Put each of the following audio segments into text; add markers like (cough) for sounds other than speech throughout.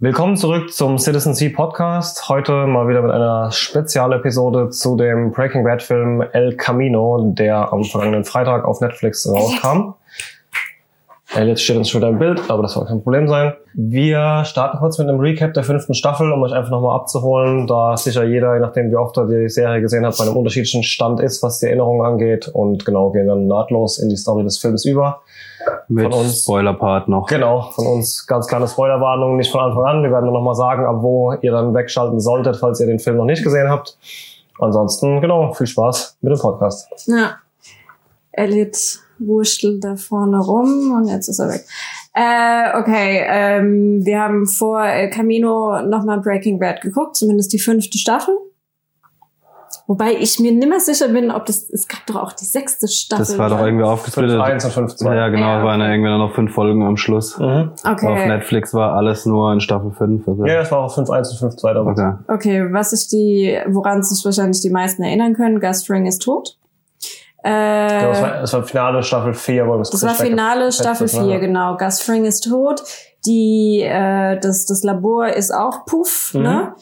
Willkommen zurück zum Citizen C Podcast. Heute mal wieder mit einer Spezialepisode zu dem Breaking Bad Film El Camino, der am vergangenen Freitag auf Netflix rauskam. Jetzt steht uns schon wieder im Bild, aber das soll kein Problem sein. Wir starten kurz mit einem Recap der fünften Staffel, um euch einfach nochmal abzuholen, da sicher jeder, je nachdem wie oft er die Serie gesehen hat, bei einem unterschiedlichen Stand ist, was die Erinnerungen angeht. Und genau, gehen dann nahtlos in die Story des Films über. Mit uns, Spoiler-Part noch. Genau, von uns ganz kleine Spoilerwarnung, nicht von Anfang an. Wir werden nur nochmal sagen, ab wo ihr dann wegschalten solltet, falls ihr den Film noch nicht gesehen habt. Ansonsten, genau, viel Spaß mit dem Podcast. Ja. Elliot wurschtelt da vorne rum und jetzt ist er weg. Äh, okay, ähm, wir haben vor El Camino nochmal Breaking Bad geguckt, zumindest die fünfte Staffel. Wobei ich mir nimmer sicher bin, ob das, es gab doch auch die sechste Staffel. Das war doch irgendwie aufgesplittet. 5-1 und 5-2. Ja, genau, Ja, waren ja okay. irgendwie noch fünf Folgen am Schluss. Mhm. Auf Okay, Netflix war alles nur in Staffel 5. Also. Ja, das war auch 5-1 und 5-2 damals. Okay. okay, was ist die, woran sich wahrscheinlich die meisten erinnern können, Gus Fring ist tot. Äh, das, war, das war Finale Staffel 4, wo wir Das war Finale Staffel 4, genau. Gus Fring ist tot. Die, äh, das, das Labor ist auch puff, Mhm. ne?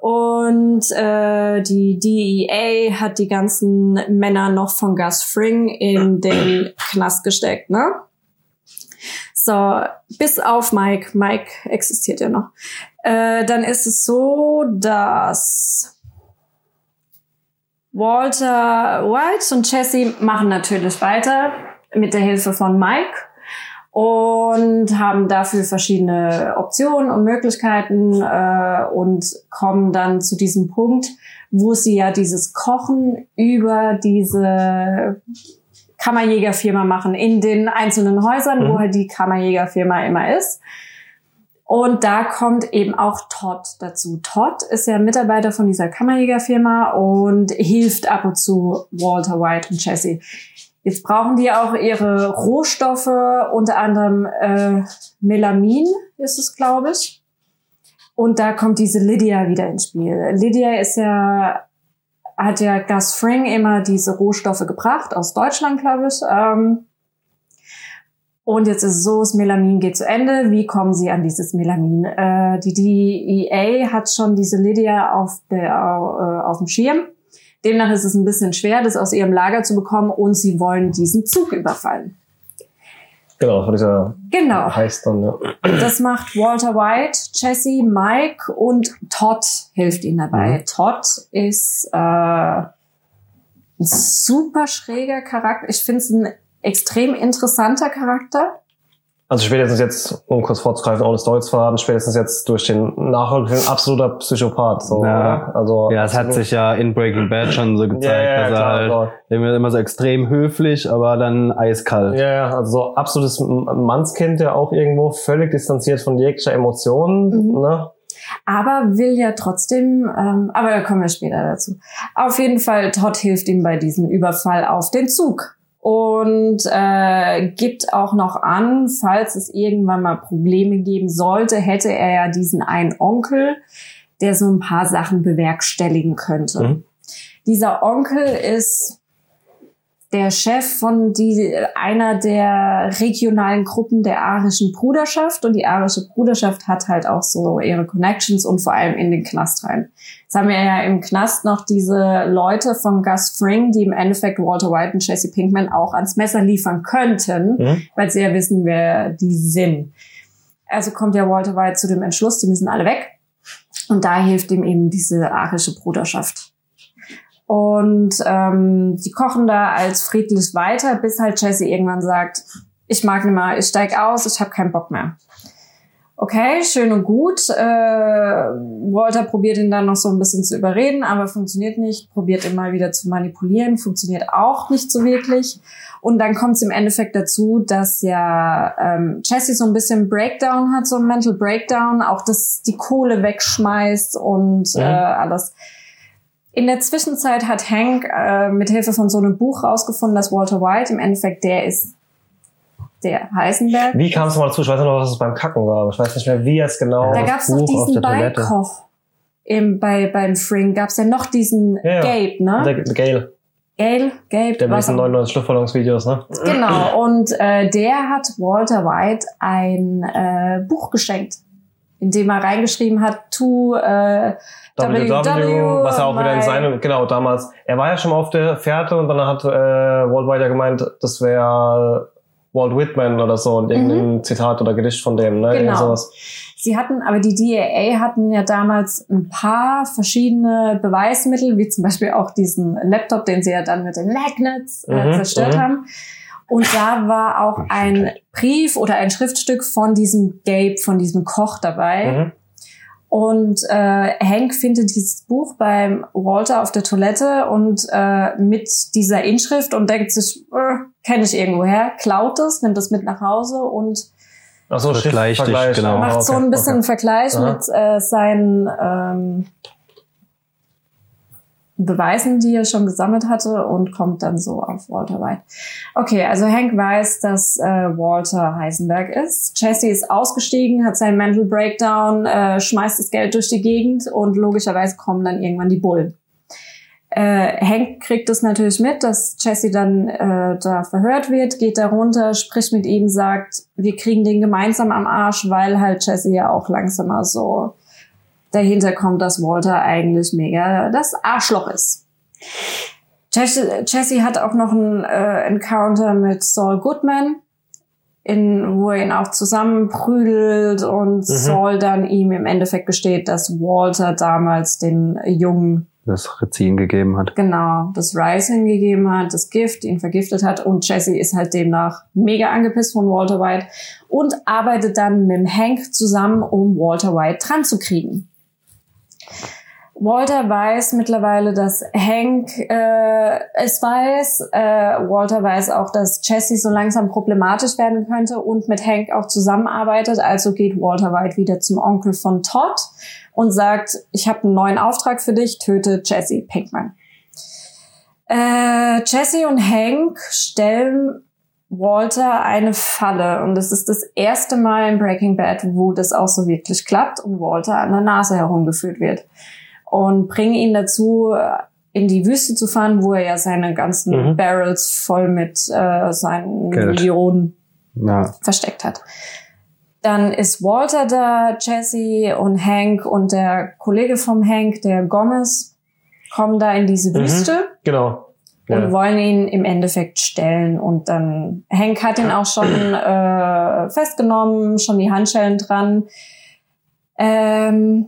Und äh, die DEA hat die ganzen Männer noch von Gus Fring in (clears throat) den Knast gesteckt, ne? So, bis auf Mike. Mike existiert ja noch. Äh, dann ist es so, dass Walter White und Jesse machen natürlich weiter mit der Hilfe von Mike und haben dafür verschiedene Optionen und Möglichkeiten äh, und kommen dann zu diesem Punkt, wo sie ja dieses Kochen über diese Kammerjägerfirma machen in den einzelnen Häusern, Mhm. wo halt die Kammerjägerfirma immer ist. Und da kommt eben auch Todd dazu. Todd ist ja Mitarbeiter von dieser Kammerjägerfirma und hilft ab und zu Walter White und Jesse. Jetzt brauchen die auch ihre Rohstoffe, unter anderem äh, Melamin ist es, glaube ich. Und da kommt diese Lydia wieder ins Spiel. Lydia ist ja, hat ja Gus Fring immer diese Rohstoffe gebracht, aus Deutschland, glaube ich. Ähm, und jetzt ist es so, das Melamin geht zu Ende. Wie kommen sie an dieses Melamin? Äh, die DEA hat schon diese Lydia auf, der, äh, auf dem Schirm. Demnach ist es ein bisschen schwer, das aus ihrem Lager zu bekommen und sie wollen diesen Zug überfallen. Genau, von dieser Genau. heißt dann, ja. Das macht Walter White, Jesse, Mike und Todd hilft ihnen dabei. Mhm. Todd ist äh, ein super schräger Charakter. Ich finde es ein extrem interessanter Charakter. Also spätestens jetzt, um kurz vorzugreifen, ohne Story zu verraten, spätestens jetzt durch den Nachfolgefilm absoluter Psychopath. So, Ja. Also, Ja, es hat sich ja in Breaking Bad schon so gezeigt, ja, ja, dass er klar, halt klar. immer, so extrem höflich, aber dann eiskalt. Ja, ja, also so absolutes Mannskind, der auch irgendwo völlig distanziert von jeglicher Emotion. Mhm. Ne? aber will ja trotzdem, ähm, aber da kommen wir später dazu. Auf jeden Fall, Todd hilft ihm bei diesem Überfall auf den Zug und äh, gibt auch noch an, falls es irgendwann mal Probleme geben sollte, hätte er ja diesen einen Onkel, der so ein paar Sachen bewerkstelligen könnte. Mhm. Dieser Onkel ist der Chef von die, einer der regionalen Gruppen der arischen Bruderschaft und die arische Bruderschaft hat halt auch so ihre Connections und vor allem in den Knast rein. Jetzt haben wir ja im Knast noch diese Leute von Gus Fring, die im Endeffekt Walter White und Jesse Pinkman auch ans Messer liefern könnten, Mhm. weil sie ja wissen, wer die sind. Also kommt ja Walter White zu dem Entschluss, die müssen alle weg. Und da hilft ihm eben diese arische Bruderschaft. Und ähm, die kochen da als friedlich weiter, bis halt Jesse irgendwann sagt, ich mag nicht mehr, ich steig aus, ich habe keinen Bock mehr. Okay, schön und gut. Äh, Walter probiert ihn dann noch so ein bisschen zu überreden, aber funktioniert nicht. Probiert ihn mal wieder zu manipulieren, funktioniert auch nicht so wirklich. Und dann kommt es im Endeffekt dazu, dass ja ähm, Jesse so ein bisschen Breakdown hat, so ein Mental Breakdown, auch dass die Kohle wegschmeißt und äh, alles. In der Zwischenzeit hat Hank äh, mit Hilfe von so einem Buch rausgefunden, dass Walter White im Endeffekt der ist, der Heisenberg. Wie kam es mal dazu? Ich weiß noch, was es beim Kacken war, aber ich weiß nicht mehr, wie es genau. Da das gab's noch diesen. Beikoch. Im, bei, beim Fring gab's ja noch diesen Ja, ja. Gabe, ne? Der, der Gale, Gabe, Gabe, der mit diesen auch- 99 Luftballonsvideos, ne? Genau, und äh, der hat Walter White ein äh, Buch geschenkt. indem er reingeschrieben hat, to äh, WW, was er auch wieder in seinem, genau, damals, er war ja schon mal auf der Fährte und dann hat äh, Walt White ja gemeint, das wäre Walt Whitman oder so, und irgendein Zitat oder Gedicht von dem, ne? Mhm. Genau. Sowas. Sie hatten, aber die DAA hatten ja damals ein paar verschiedene Beweismittel, wie zum Beispiel auch diesen Laptop, den sie ja dann mit den Magnets äh, Mhm, zerstört mhm. haben. Und da war auch ein Brief oder ein Schriftstück von diesem Gabe, von diesem Koch dabei. Und äh, Hank findet dieses Buch beim Walter auf der Toilette und äh, mit dieser Inschrift und denkt sich, äh, kenne ich irgendwoher, klaut es, nimmt es mit nach Hause und Ach so, Vergleicht dich, Schriftvergleich. genau. Macht so okay, ein bisschen einen Vergleich Aha. mit äh, seinen ähm, Beweisen, die er schon gesammelt hatte und kommt dann so auf Walter White. Okay, also Hank weiß, dass äh, Walter Heisenberg ist. Jesse ist ausgestiegen, hat seinen Mental Breakdown, äh, schmeißt das Geld durch die Gegend und logischerweise kommen dann irgendwann die Bullen. Äh, Hank kriegt es natürlich mit, dass Jesse dann äh, da verhört wird, geht da runter, spricht mit ihm, sagt, wir kriegen den gemeinsam am Arsch, weil halt Jesse ja auch langsamer so dahinter kommt, dass Walter eigentlich mega das Arschloch ist. Jesse, Jesse hat auch noch ein äh, Encounter mit Saul Goodman, in, wo er ihn auch zusammenprügelt und Saul dann ihm im Endeffekt gesteht, dass Walter damals den Jungen Das Rezin gegeben hat. genau das Rising gegeben hat, das Gift, ihn vergiftet hat und Jesse ist halt demnach mega angepisst von Walter White und arbeitet dann mit Hank zusammen, um Walter White dran zu kriegen. Walter weiß mittlerweile, dass Hank äh, es weiß. Äh, Walter weiß auch, dass Jesse so langsam problematisch werden könnte und mit Hank auch zusammenarbeitet. Also geht Walter White wieder zum Onkel von Todd und sagt, ich habe einen neuen Auftrag für dich, töte Jesse Pinkman. Äh, Jesse und Hank stellen Walter eine Falle und es ist das erste Mal in Breaking Bad, wo das auch so wirklich klappt und Walter an der Nase herumgeführt wird und bringen ihn dazu, in die Wüste zu fahren, wo er ja seine ganzen Mhm. Barrels voll mit äh, seinen Geld. Millionen Ja, versteckt hat. Dann ist Walter da, Jesse und Hank und der Kollege vom Hank, der Gomez, kommen da in diese Mhm. Wüste Genau. Und Ja. wollen ihn im Endeffekt stellen. Und dann Hank hat ihn auch schon äh, festgenommen, schon die Handschellen dran. Ähm,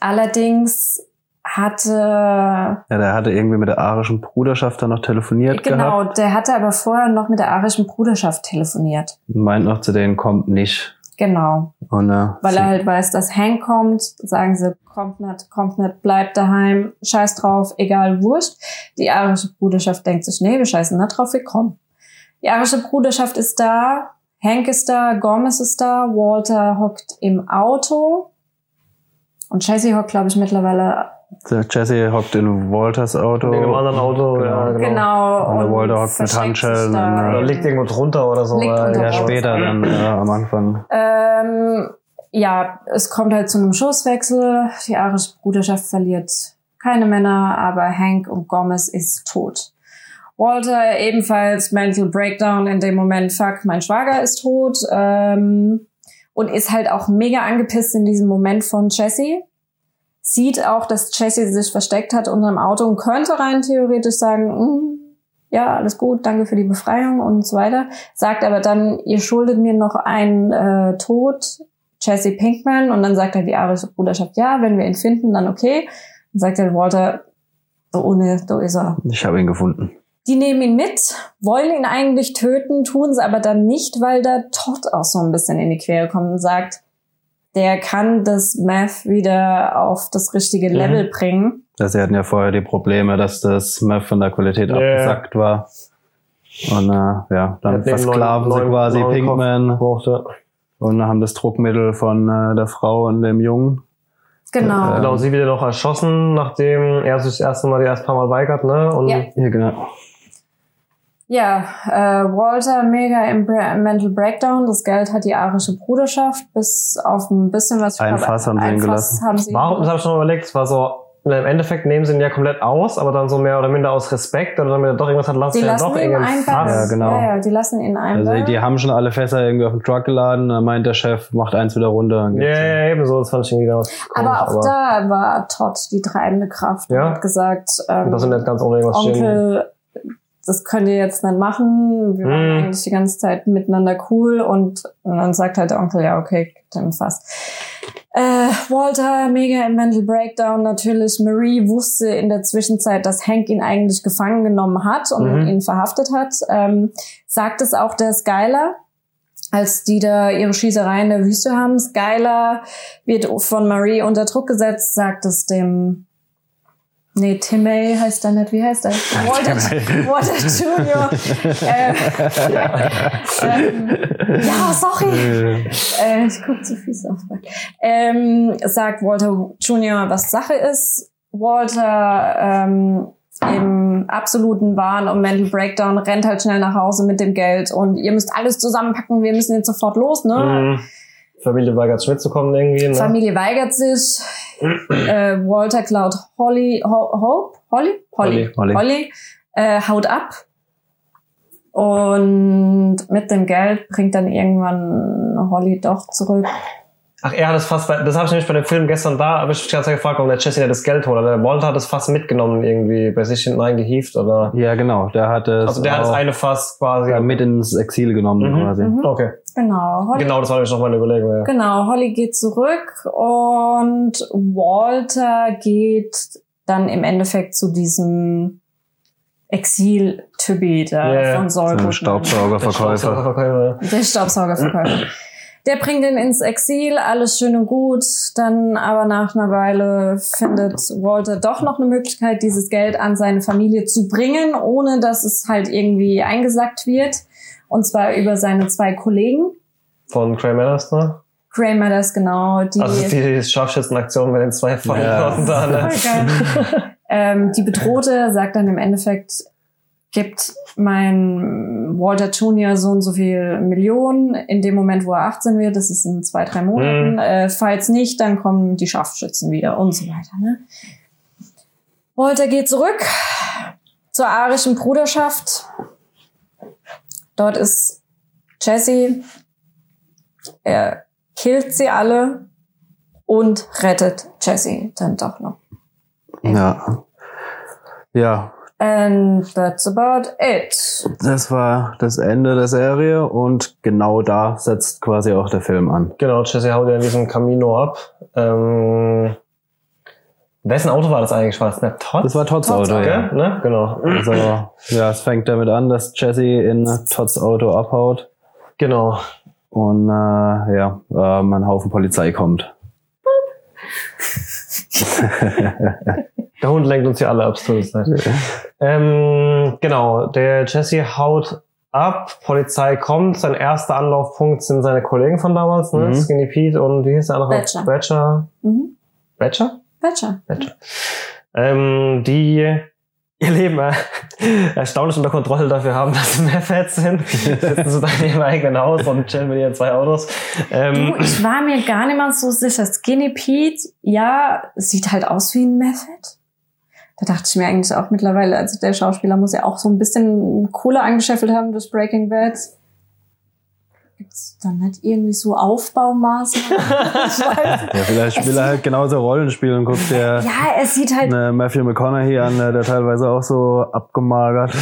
allerdings hatte ja, der hatte irgendwie mit der arischen Bruderschaft dann noch telefoniert genau, gehabt. der hatte aber vorher noch mit der arischen Bruderschaft telefoniert. Meint noch zu denen, kommt nicht. Genau. Und, äh, Weil sie- er halt weiß, dass Hank kommt, sagen sie, kommt nicht, kommt nicht, bleibt daheim, scheiß drauf, egal, wurscht. Die arische Bruderschaft denkt sich, nee, wir scheißen nicht drauf, wir kommen. Die arische Bruderschaft ist da, Hank ist da, Gomez ist da, Walter hockt im Auto und Jesse hockt, glaube ich, mittlerweile der Jesse hockt in Walters Auto. In einem anderen Auto, ja, genau. genau. Und der Walter hockt mit Handschellen da. und, äh, Oder liegt irgendwo drunter oder so. Liegt Ja, Raus. später dann äh, am Anfang. Ähm, ja, es kommt halt zu einem Schusswechsel. Die arische Bruderschaft verliert keine Männer, aber Hank und Gomez ist tot. Walter ebenfalls Mental Breakdown in dem Moment, fuck, mein Schwager ist tot. Ähm, und ist halt auch mega angepisst in diesem Moment von Jesse. Sieht auch, dass Jesse sich versteckt hat unter dem Auto und könnte rein theoretisch sagen, "Mm, ja, alles gut, danke für die Befreiung und so weiter. Sagt aber dann, ihr schuldet mir noch einen äh, Tod, Jesse Pinkman. Und dann sagt halt die arische Bruderschaft, ja, wenn wir ihn finden, dann okay. Dann sagt halt Walter, so ohne, so ist er. Ich habe ihn gefunden. Die nehmen ihn mit, wollen ihn eigentlich töten, tun es aber dann nicht, weil da Todd auch so ein bisschen in die Quere kommt und sagt, der kann das Meth wieder auf das richtige Mhm. Level bringen. Also sie hatten ja vorher die Probleme, dass das Meth von der Qualität Ja, abgesackt war. Und äh, ja, dann versklaven sie quasi neuen Pinkman Brauchte. und haben das Druckmittel von äh, der Frau und dem Jungen. Genau. Äh, Genau, sie wird ja noch erschossen, nachdem er sich das erste Mal die erst paar Mal weigert, ne? Und Ja. Ja, genau. Ja, äh, Walter mega im Bra Mental Breakdown. Das Geld hat die arische Bruderschaft bis auf ein bisschen was. Ein Fass haben sie ein ihn Fass gelassen. Haben sie warum, das habe ich schon überlegt, es war so, im Endeffekt nehmen sie ihn ja komplett aus, aber dann so mehr oder minder aus Respekt oder damit er doch irgendwas hat, lassen sie ja lassen doch ihn irgendein einfach. Ja, Fass. genau. Ja, ja, die lassen ihn einfach. Also die haben schon alle Fässer irgendwie auf den Truck geladen, dann meint der Chef, macht eins wieder runter. dann Ja, geht's ja, ja, ebenso, das fand ich irgendwie ganz komisch. aber auch da war Todd die treibende Kraft und Ja? hat gesagt, ähm, Das sind nicht ganz ohne irgendwas stehen. Das könnt ihr jetzt nicht machen. Wir waren Mhm. eigentlich die ganze Zeit miteinander cool und, und dann sagt halt der Onkel, ja, okay, dann fast. Äh, Walter, mega im Mental Breakdown natürlich. Marie wusste in der Zwischenzeit, dass Hank ihn eigentlich gefangen genommen hat und Mhm. ihn verhaftet hat. Ähm, sagt es auch der Skyler, als die da ihre Schießerei in der Wüste haben. Skyler wird von Marie unter Druck gesetzt, sagt es dem Nee, Timmy heißt er nicht. Wie heißt er? (laughs) Walter, Walter Junior. (laughs) äh, ähm, ja, sorry. Äh, ich guck zu fies auf. Ähm, sagt Walter Junior, was Sache ist. Walter ähm, im absoluten Wahn und Mental Breakdown rennt halt schnell nach Hause mit dem Geld und ihr müsst alles zusammenpacken, wir müssen jetzt sofort los, ne? Mhm. Familie weigert sich mitzukommen irgendwie. Ne? Familie weigert sich. äh, Walter klaut Holly, Ho Hope, Holly, Holly, Holly. Holly, äh, haut ab. Und mit dem Geld bringt dann irgendwann Holly doch zurück. Ach, er hat es fast, bei, das habe ich nämlich bei dem Film gestern da, aber ich mich die ganze Zeit gefragt, warum der Jesse ja das Geld holt. Oder der Walter hat es fast mitgenommen irgendwie, bei sich hinten reingehieft oder. Ja, genau. Der hat es Also der hat das eine Fass quasi. ja, mit ins Exil genommen Mhm. quasi. Mhm. Okay. Genau. Holly, Genau, das war nämlich noch meine Überlegung, ja. genau, Holly geht zurück und Walter geht dann im Endeffekt zu diesem Exil-Typi da Ja, von So Saul ein Goodman. Staubsaugerverkäufer. Staubsaugerverkäufer. Der Staubsaugerverkäufer. Der bringt ihn ins Exil, alles schön und gut. Dann aber nach einer Weile findet Walter doch noch eine Möglichkeit, dieses Geld an seine Familie zu bringen, ohne dass es halt irgendwie eingesackt wird. Und zwar über seine zwei Kollegen. Von Cray Matters, ne? Gray Matters, genau. Die, Also die Scharfschützenaktion mit den zwei Feuerwehren Ja. da, ne? (laughs) Ähm, die Bedrohte sagt dann im Endeffekt, gibt mein Walter Junior so und so viel Millionen in dem Moment, wo er 18 wird. Das ist in zwei, drei Monaten. Mhm. Äh, falls nicht, dann kommen die Scharfschützen wieder und so weiter. Ne? Walter geht zurück zur arischen Bruderschaft. Dort ist Jesse. Er killt sie alle und rettet Jesse dann doch noch. Ja. Ja, And that's about it. das war das Ende der Serie und genau da setzt quasi auch der Film an. Genau, Jesse haut ja in diesem Camino ab. Ähm, wessen Auto war das eigentlich? War das nicht Todd? Das war Todds Todds Auto, Auto. ja. Ne? Genau. Also, ja, es fängt damit an, dass Jesse in Todds Auto abhaut Genau. und äh, ja, ähm, ein Haufen Polizei kommt. (laughs) (laughs) Der Hund lenkt uns hier alle ab, tut uns leid. Ähm, genau, der Jesse haut ab, Polizei kommt, sein erster Anlaufpunkt sind seine Kollegen von damals, ne? Mhm. Skinny Pete und wie hieß der andere? Badger. Badger. Mhm. Badger? Badger. Badger. Ähm, die ihr Leben äh, erstaunlich unter Kontrolle dafür haben, dass sie mehr fett sind. (laughs) Sitzen sie dann in ihrem eigenen Haus und chillen mit ihren zwei Autos. Ähm, Du, ich war mir gar nicht mal so sicher. Skinny Pete, ja, sieht halt aus wie ein Method. Da dachte ich mir eigentlich auch mittlerweile, also der Schauspieler muss ja auch so ein bisschen Kohle angescheffelt haben durch Breaking Bad. Gibt's da nicht irgendwie so Aufbaumaßnahmen? (laughs) Ja, vielleicht will er halt genauso Rollen spielen und guckt der Ja, es sieht halt, eine Matthew McConaughey an, der teilweise auch so abgemagert.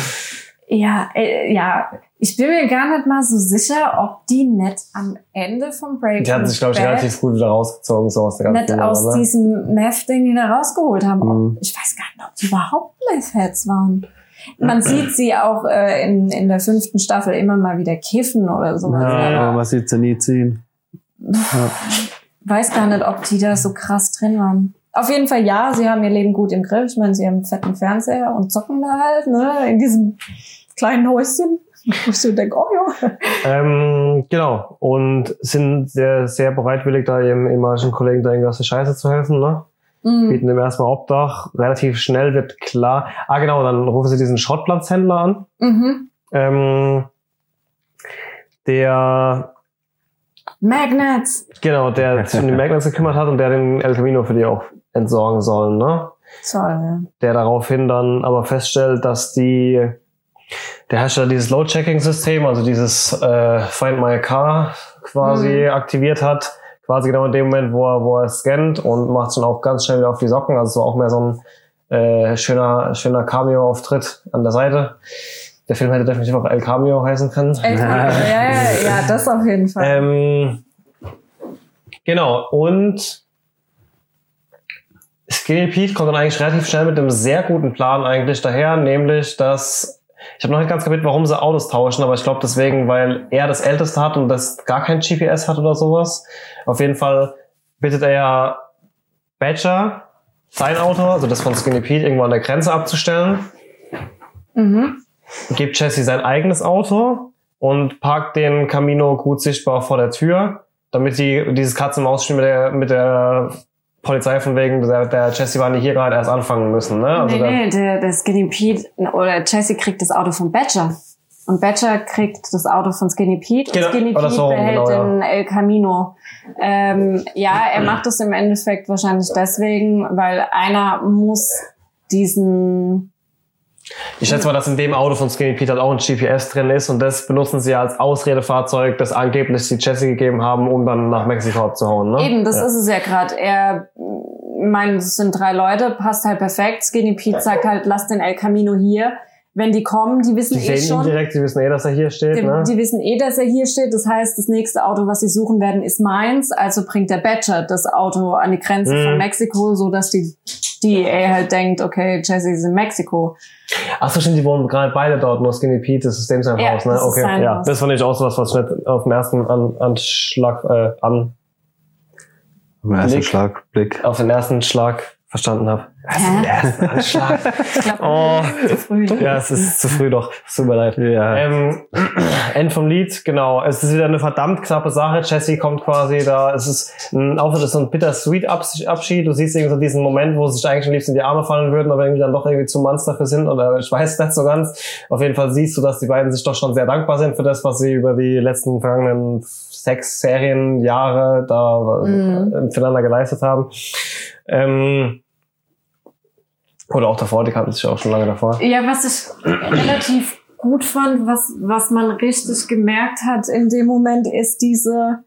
Ja, äh, ja, ich bin mir gar nicht mal so sicher, ob die nicht am Ende von Breaking die hatten sich, glaube ich, relativ gut wieder rausgezogen, so aus der ganzen nicht Nummer, aus ne? diesem Meth-Ding wieder rausgeholt haben. Mhm. Ich weiß gar nicht, ob die überhaupt Meth-Heads waren. Man sieht sie auch äh, in, in der fünften Staffel immer mal wieder kiffen oder sowas. Ja, Aber aber man sieht sie nie ziehen. weiß gar nicht, ob die da so krass drin waren. Auf jeden Fall ja, sie haben ihr Leben gut im Griff. Ich meine, sie haben einen fetten Fernseher und zocken da halt, ne, in diesem kleinen Häuschen. (laughs) Wo ich so denke, oh ja. Ähm, genau. Und sind sehr, sehr bereitwillig, da ihrem ehemaligen Kollegen da irgendwie aus der Scheiße zu helfen, ne? Mhm. Bieten ihm erstmal Obdach. Relativ schnell wird klar. Ah, genau, dann rufen sie diesen Schrottplatzhändler an. Mhm. Ähm, der, Magnets. genau, der sich um die Magnets gekümmert hat und der den El Camino für die auch entsorgen soll, ne? Toll. der daraufhin dann aber feststellt, dass die der Hersteller dieses Load-Checking-System, also dieses äh, Find My Car quasi aktiviert hat, quasi genau in dem Moment, wo er, wo er scannt und macht es dann auch ganz schnell wieder auf die Socken, also so auch mehr so ein äh, schöner, schöner Cameo-Auftritt an der Seite. Der Film hätte definitiv auch El Cameo heißen können. Ey, ja, ja, ja, das auf jeden Fall. Ähm, genau, und Skinny Pete kommt dann eigentlich relativ schnell mit einem sehr guten Plan eigentlich daher, nämlich, dass ich habe noch nicht ganz kapiert, warum sie Autos tauschen, aber ich glaube deswegen, weil er das älteste hat und das gar kein GPS hat oder sowas. Auf jeden Fall bittet er ja Badger, sein Auto, also das von Skinny Pete, irgendwo an der Grenze abzustellen Mhm. gibt Jesse sein eigenes Auto und parkt den Camino gut sichtbar vor der Tür, damit die dieses Katz-und-Maus-Spiel mit der, mit der Polizei von wegen, der, der Jesse war nicht hier gerade erst anfangen müssen. Ne? Also nee, nee, der, der Skinny Pete oder Jesse kriegt das Auto von Badger. Und Badger kriegt das Auto von Skinny Pete Genau, und Skinny oder Pete so, behält genau, ja. den El Camino. Ähm, ja, er macht das im Endeffekt wahrscheinlich deswegen, weil einer muss diesen Ich schätze mal, dass in dem Auto von Skinny Pete halt auch ein GPS drin ist und das benutzen sie als Ausredefahrzeug, das angeblich die Jesse gegeben haben, um dann nach Mexiko abzuhauen. Ne? Eben, das ja. ist es ja gerade. Er, ich meine, es sind drei Leute, passt halt perfekt. Skinny Pete sagt halt, lass den El Camino hier. Wenn die kommen, die wissen Die eh sehen ihn schon. direkt, die wissen eh, dass er hier steht. Die, ne? die wissen eh, dass er hier steht. Das heißt, das nächste Auto, was sie suchen werden, ist meins. Also bringt der Badger das Auto an die Grenze Mhm. von Mexiko, so dass die DEA halt denkt, okay, Jesse ist in Mexiko. Ach so, stimmt, die wohnen gerade beide dort, nur Skinny Pete, das ist dem sein Ja, Haus, ne? das ist Okay, sein ja. Haus. Das fand ich auch so was, was ich nicht auf den ersten an, Anschlag, äh, an, Im ersten Blick. Schlag, Blick. auf den ersten Schlag verstanden habe. Hä? Ersten Anschlag. Ich glaube, Oh. zu früh. ja, es ist zu früh doch. Es tut mir leid. Ja. Ähm, (clears throat) End vom Lied, genau. Es ist wieder eine verdammt knappe Sache. Jesse kommt quasi da. Es ist ein Auftritt, es ist so ein bittersweet Abs- Abschied. Du siehst irgendwie so diesen Moment, wo sie sich eigentlich am liebsten in die Arme fallen würden, aber irgendwie dann doch irgendwie zu Manns dafür sind. Oder ich weiß nicht so ganz. Auf jeden Fall siehst du, dass die beiden sich doch schon sehr dankbar sind für das, was sie über die letzten vergangenen sechs Serienjahre da Mhm. äh, füreinander geleistet haben. Ähm, oder auch davor, die kannten sich auch schon lange davor. Ja, was ich relativ gut fand, was, was man richtig gemerkt hat in dem Moment, ist diese,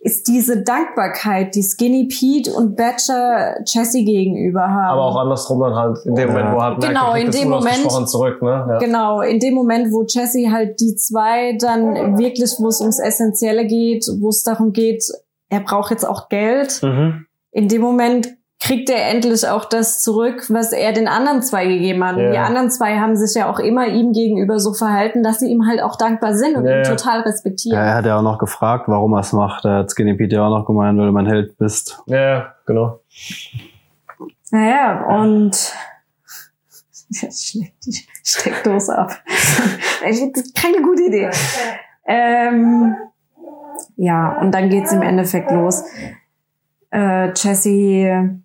ist diese Dankbarkeit, die Skinny Pete und Badger Jesse gegenüber haben. Aber auch andersrum dann halt, in dem Ja. Moment, wo halt merkt, Genau, er kriegt in dem Moment- zurück, ne? Ja. Genau, in dem Moment, wo Jesse halt die zwei dann wirklich, wo es ums Essentielle geht, wo es darum geht, er braucht jetzt auch Geld, Mhm. in dem Moment kriegt er endlich auch das zurück, was er den anderen zwei gegeben hat. Und Ja. die anderen zwei haben sich ja auch immer ihm gegenüber so verhalten, dass sie ihm halt auch dankbar sind und Ja, ihn ja. total Ja, respektieren. er hat ja auch noch gefragt, warum er es macht. Da hat Skinny Pete ja auch noch gemeint, weil du mein Held bist. Ja, ja, genau. Naja, und (laughs) jetzt schlägt die Steckdose ab. (laughs) Ich finde das keine gute Idee. Ähm, ja, und dann geht's im Endeffekt los. Äh, Jesse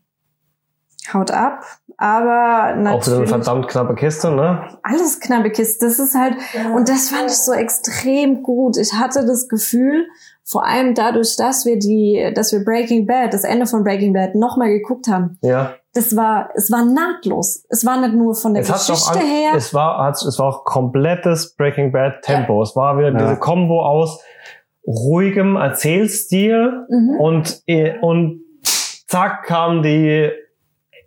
haut ab, aber Auch wieder eine natürlich verdammt knappe Kiste, ne? alles knappe Kiste. Das ist halt, und das fand ich so extrem gut. Ich hatte das Gefühl, vor allem dadurch, dass wir die, dass wir Breaking Bad, das Ende von Breaking Bad nochmal geguckt haben, Ja. das war, es war nahtlos. Es war nicht nur von der Es Geschichte an, her. es war, es war auch komplettes Breaking Bad Tempo. Es war wieder Ja. diese Kombo aus ruhigem Erzählstil Mhm. und, eh, und zack kamen die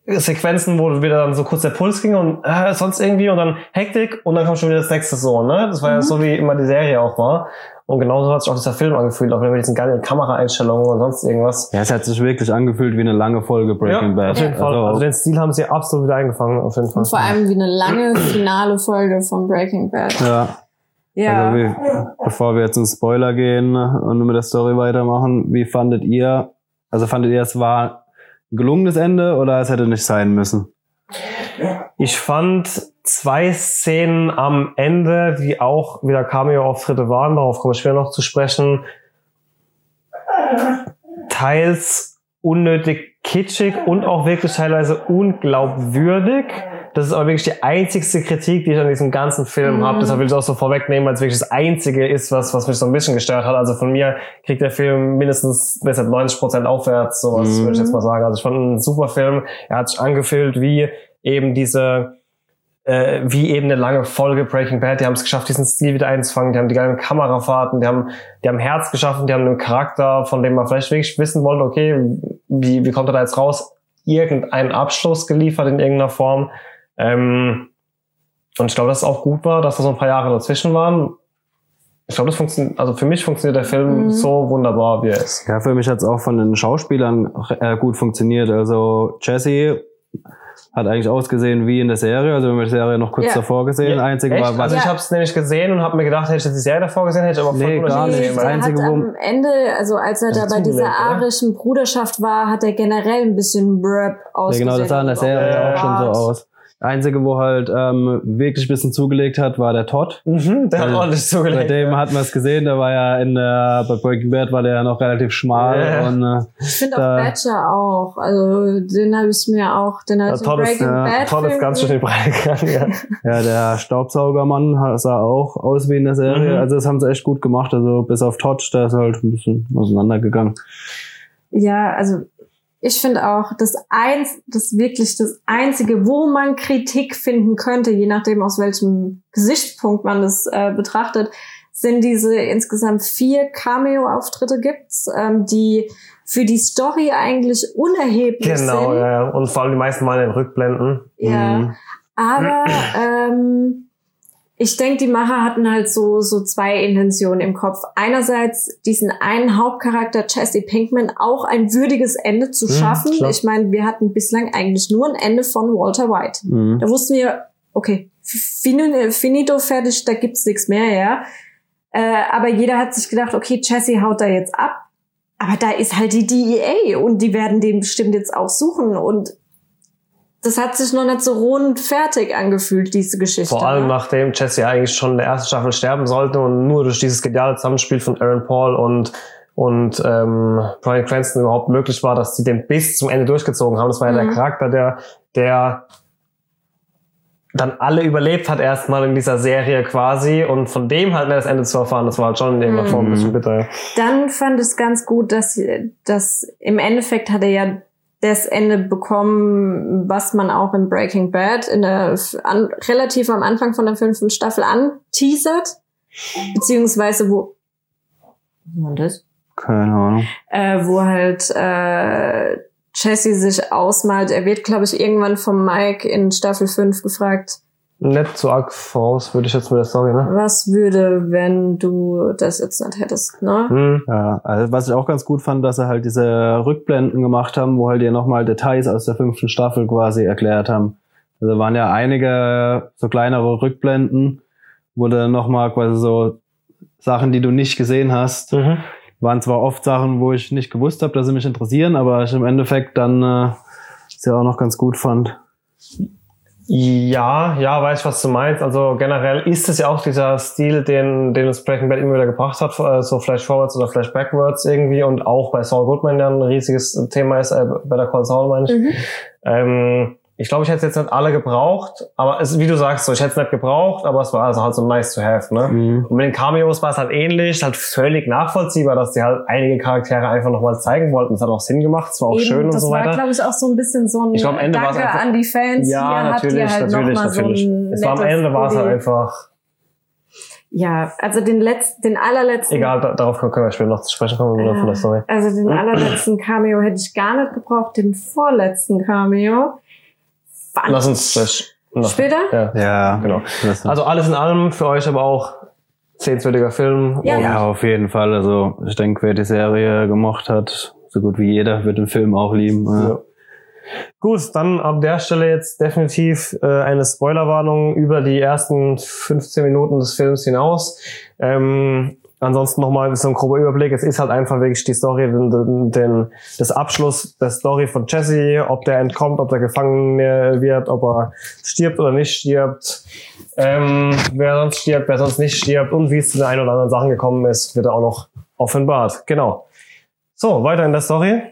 Sequenzen, wo wieder dann so kurz der Puls ging und äh, sonst irgendwie und dann Hektik und dann kam schon wieder das nächste so, ne? Das war ja Mhm. so, wie immer die Serie auch war. Und genauso hat sich auch dieser Film angefühlt, auch mit diesen geilen Kameraeinstellungen und sonst irgendwas. Ja, es hat sich wirklich angefühlt wie eine lange Folge Breaking ja, Bad. auf jeden Fall. Also, Also, den Stil haben sie absolut wieder eingefangen, auf jeden Fall. Und vor allem wie eine lange finale Folge von Breaking Bad. ja, Ja. also wie, bevor wir jetzt in Spoiler gehen und mit der Story weitermachen, wie fandet ihr, also fandet ihr, es war gelungenes Ende oder es hätte nicht sein müssen? Ich fand zwei Szenen am Ende, die auch wieder Cameo-Auftritte waren, darauf komme ich später noch zu sprechen, teils unnötig kitschig und auch wirklich teilweise unglaubwürdig. Das ist aber wirklich die einzigste Kritik, die ich an diesem ganzen Film Mhm. habe. Deshalb will ich es auch so vorwegnehmen, weil es wirklich das einzige ist, was, was mich so ein bisschen gestört hat. Also von mir kriegt der Film mindestens deshalb 90 Prozent aufwärts, sowas Mhm. würde ich jetzt mal sagen. Also ich fand einen super Film. Er hat sich angefühlt wie eben diese, äh, wie eben eine lange Folge Breaking Bad. Die haben es geschafft, diesen Stil wieder einzufangen. Die haben die geilen Kamerafahrten, die haben, die haben Herz geschaffen, die haben einen Charakter, von dem man vielleicht wirklich wissen wollte, okay, wie, wie kommt er da jetzt raus? Irgendeinen Abschluss geliefert in irgendeiner Form. Ähm, und ich glaube, dass es auch gut war, dass da so ein paar Jahre dazwischen waren. Ich glaube, das funktioniert, also für mich funktioniert der Film Mhm. so wunderbar, wie er ist. Ja, für mich hat es auch von den Schauspielern äh, gut funktioniert. Also Jesse hat eigentlich ausgesehen wie in der Serie. Also wir haben die Serie noch kurz Ja. davor gesehen. Ja, Einzige Echt? war, was Also ich Ja. habe es nämlich gesehen und habe mir gedacht, hätte ich die Serie davor gesehen, hätte ich aber voll Nee, gar nicht. Das Einzige, hat am Ende, also als er Das da bei dieser oder? arischen Bruderschaft war, hat er generell ein bisschen ja, ausgesehen. genau, das sah in der Serie Ja, auch schon so aus. Einzige, wo halt ähm, wirklich ein bisschen zugelegt hat, war der Todd. Mhm, der hat ordentlich Bei zugelegt. dem hat man es gesehen, der war ja in der, bei Breaking Bad war der ja noch relativ schmal Ja. und äh, Ich finde auch Badger auch. Also den habe ich mir auch, den habe Ja, ich Todd ist, Breaking ja, Bad Todd ist ganz schön in die Breite gegangen. Ja. (laughs) ja, der Staubsaugermann sah auch aus wie in der Serie. Mhm. Also das haben sie echt gut gemacht. Also bis auf Todd, der ist halt ein bisschen auseinandergegangen. Ja, also ich finde auch, das eins, das wirklich das einzige, wo man Kritik finden könnte, je nachdem aus welchem Gesichtspunkt man das äh, betrachtet, sind diese insgesamt vier Cameo-Auftritte gibt's, ähm, die für die Story eigentlich unerheblich Genau, sind. ja. ja. Und vor allem die meisten Mal in den Rückblenden. Ja, Mhm. aber (clears throat) ähm, ich denke, die Macher hatten halt so, so zwei Intentionen im Kopf. Einerseits diesen einen Hauptcharakter Jesse Pinkman auch ein würdiges Ende zu Mhm, schaffen. klar. Ich meine, wir hatten bislang eigentlich nur ein Ende von Walter White. Mhm. Da wussten wir, okay, fin- finito, fertig, da gibt's nichts mehr, ja. Äh, aber jeder hat sich gedacht, okay, Jesse haut da jetzt ab. Aber da ist halt die DEA und die werden den bestimmt jetzt auch suchen und das hat sich noch nicht so rund fertig angefühlt, diese Geschichte. Vor allem ne? nachdem Jesse eigentlich schon in der ersten Staffel sterben sollte und nur durch dieses geniale Zusammenspiel von Aaron Paul und und ähm, Brian Cranston überhaupt möglich war, dass sie den bis zum Ende durchgezogen haben. Das war ja Mhm. der Charakter, der der dann alle überlebt hat erstmal in dieser Serie quasi und von dem halt das Ende zu erfahren, das war halt schon in irgendeiner Mhm. Form ein bisschen bitter. Dann fand ich es ganz gut, dass, dass im Endeffekt hat er ja das Ende bekommen, was man auch in Breaking Bad in der an, relativ am Anfang von der fünften Staffel anteasert, beziehungsweise wo war das? Keine Ahnung. Äh, wo halt äh, Jesse sich ausmalt. Er wird, glaube ich, irgendwann vom Mike in Staffel 5 gefragt, Nicht zu arg voraus, würde ich jetzt mit der Story, ne? was würde, wenn du das jetzt nicht hättest, ne? Hm. Ja, also was ich auch ganz gut fand, dass sie halt diese Rückblenden gemacht haben, wo halt ihr nochmal Details aus der fünften Staffel quasi erklärt haben. Also waren ja einige so kleinere Rückblenden, wo dann nochmal quasi so Sachen, die du nicht gesehen hast, Mhm. waren zwar oft Sachen, wo ich nicht gewusst habe, dass sie mich interessieren, aber ich im Endeffekt dann äh, sie auch noch ganz gut fand. Ja, ja, weiß ich, was du meinst. Also generell ist es ja auch dieser Stil, den, den uns Breaking Bad immer wieder gebracht hat, äh, so Flash Forwards oder Flash Backwards irgendwie und auch bei Saul Goodman ja ein riesiges Thema ist, äh, bei der Call Saul meine ich. Mhm. Ähm, ich glaube, ich hätte es jetzt nicht alle gebraucht, aber es, wie du sagst, so, ich hätte es nicht gebraucht, aber es war also halt so nice to have, ne? Mhm. Und mit den Cameos war es halt ähnlich, halt völlig nachvollziehbar, dass die halt einige Charaktere einfach nochmal zeigen wollten. Es hat auch Sinn gemacht, es war auch Eben, schön und das so war, weiter. glaube ich, auch so ein bisschen so ein Ich glaub, am Ende Danke einfach- an die Fans. Ja, natürlich, halt natürlich, natürlich. So es war am Ende war es halt einfach, Ja, also den letzten, den allerletzten. egal, da, darauf können wir später noch zu sprechen kommen, oder von der Story. Also den allerletzten Cameo hätte ich gar nicht gebraucht. Den vorletzten Cameo. Fand Lass uns das noch. Später? Ja. Ja, Genau. Also alles in allem für euch aber auch sehenswürdiger Film. Ja. ja, auf jeden Fall. Also ich denke, wer die Serie gemocht hat, so gut wie jeder, wird den Film auch lieben. Ja. Ja. Gut, dann ab der Stelle jetzt definitiv äh, eine Spoilerwarnung über die ersten 15 Minuten des Films hinaus. Ähm, ansonsten nochmal so ein grober Überblick. Es ist halt einfach wirklich die Story, den, den, den, das Abschluss der Story von Jesse, ob der entkommt, ob der gefangen wird, ob er stirbt oder nicht stirbt, ähm, wer sonst stirbt, wer sonst nicht stirbt und wie es zu den ein oder anderen Sachen gekommen ist, wird er auch noch offenbart. Genau. So, weiter in der Story.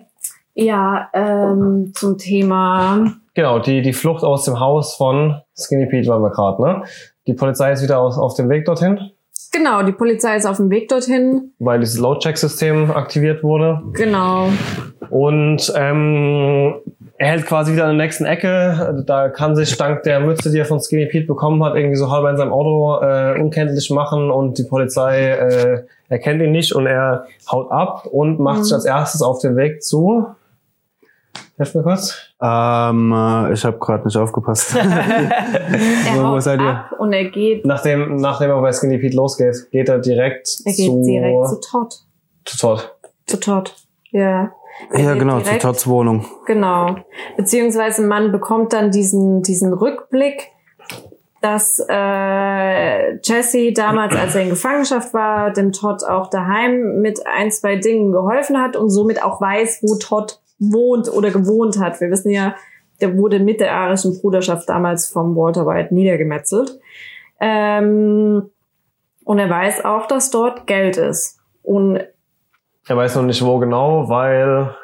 Ja, ähm, zum Thema. Genau, die, die Flucht aus dem Haus von Skinny Pete waren wir gerade, ne? Die Polizei ist wieder aus, auf dem Weg dorthin, Genau, die Polizei ist auf dem Weg dorthin. weil dieses Load-Check-System aktiviert wurde. Genau. Und ähm, er hält quasi wieder an der nächsten Ecke. Da kann sich dank der Mütze, die er von Skinny Pete bekommen hat, irgendwie so halb in seinem Auto äh, unkenntlich machen und die Polizei äh, erkennt ihn nicht und er haut ab und macht Mhm. sich als erstes auf den Weg zu. Hilf mir kurz. Ähm, äh, ich habe gerade nicht aufgepasst. (laughs) Er haut seid ihr? ab und er geht, Nachdem, nachdem er bei Skinny Pete losgeht, geht er direkt er geht zu, direkt zu Todd. zu Todd. Zu Todd. Ja. Er ja, genau, zu direkt- Todds Wohnung. Genau. Beziehungsweise man bekommt dann diesen, diesen Rückblick, dass äh, Jesse damals, als er in Gefangenschaft war, dem Todd auch daheim mit ein, zwei Dingen geholfen hat und somit auch weiß, wo Todd wohnt oder gewohnt hat. Wir wissen ja, der wurde mit der arischen Bruderschaft damals vom Walter White niedergemetzelt. Ähm, und er weiß auch, dass dort Geld ist. Und Er weiß noch nicht wo genau, weil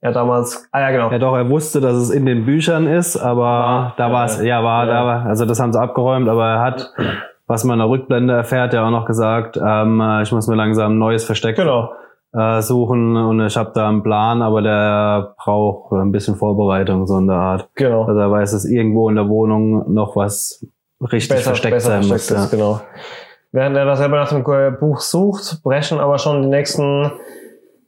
er damals, ah ja genau, Ja doch, er wusste, dass es in den Büchern ist, aber War, da war es, ja, war, ja. da war, also das haben sie abgeräumt, aber er hat, was man in der Rückblende erfährt, ja auch noch gesagt, ähm, äh, ich muss mir langsam ein neues Versteck genau. Äh, suchen und ich habe da einen Plan, aber der braucht ein bisschen Vorbereitung, so in der Art. Genau. Also er weiß, dass irgendwo in der Wohnung noch was richtig versteckt sein muss. versteckt ist, Ja. genau. Während er da selber nach dem Buch sucht, brechen aber schon die nächsten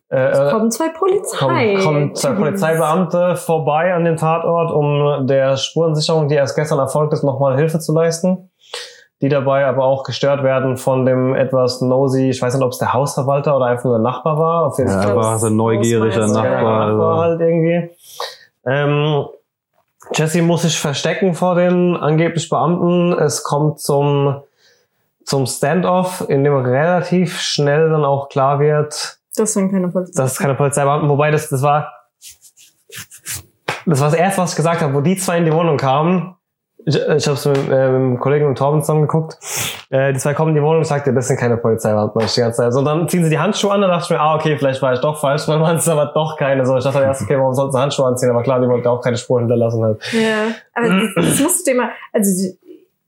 äh, es äh, kommen zwei Polizei. kommen, kommen zwei Polizeibeamte vorbei an dem Tatort, um der Spurensicherung, die erst gestern erfolgt ist, nochmal Hilfe zu leisten. Die dabei aber auch gestört werden von dem etwas nosy, ich weiß nicht, ob es der Hausverwalter oder einfach nur der Nachbar war. Auf jeden Ja, Fall er war so ein neugieriger Hausmeister. Ja, Nachbar. Nachbar Also. halt irgendwie. Ähm, Jesse muss sich verstecken vor den angeblich Beamten. Es kommt zum, zum Standoff, in dem relativ schnell dann auch klar wird, Das sind keine Polizei. dass es keine Polizeibeamten, wobei das, das war, das war das erste, was ich gesagt habe, wo die zwei in die Wohnung kamen. Ich, ich habe es mit, äh, mit dem Kollegen mit Torben zusammen geguckt. Äh, die zwei kommen in die Wohnung und sagte, das sind keine Polizeibeamten. Ich die ganze Zeit. So, dann ziehen sie die Handschuhe an, dann dachte ich mir, ah, okay, vielleicht war ich doch falsch, dann waren es aber doch keine. So, ich dachte erst, okay, warum sollten sie Handschuhe anziehen? Aber klar, die wollten auch keine Spuren hinterlassen halt. Ja, aber das, das musst du dir mal, also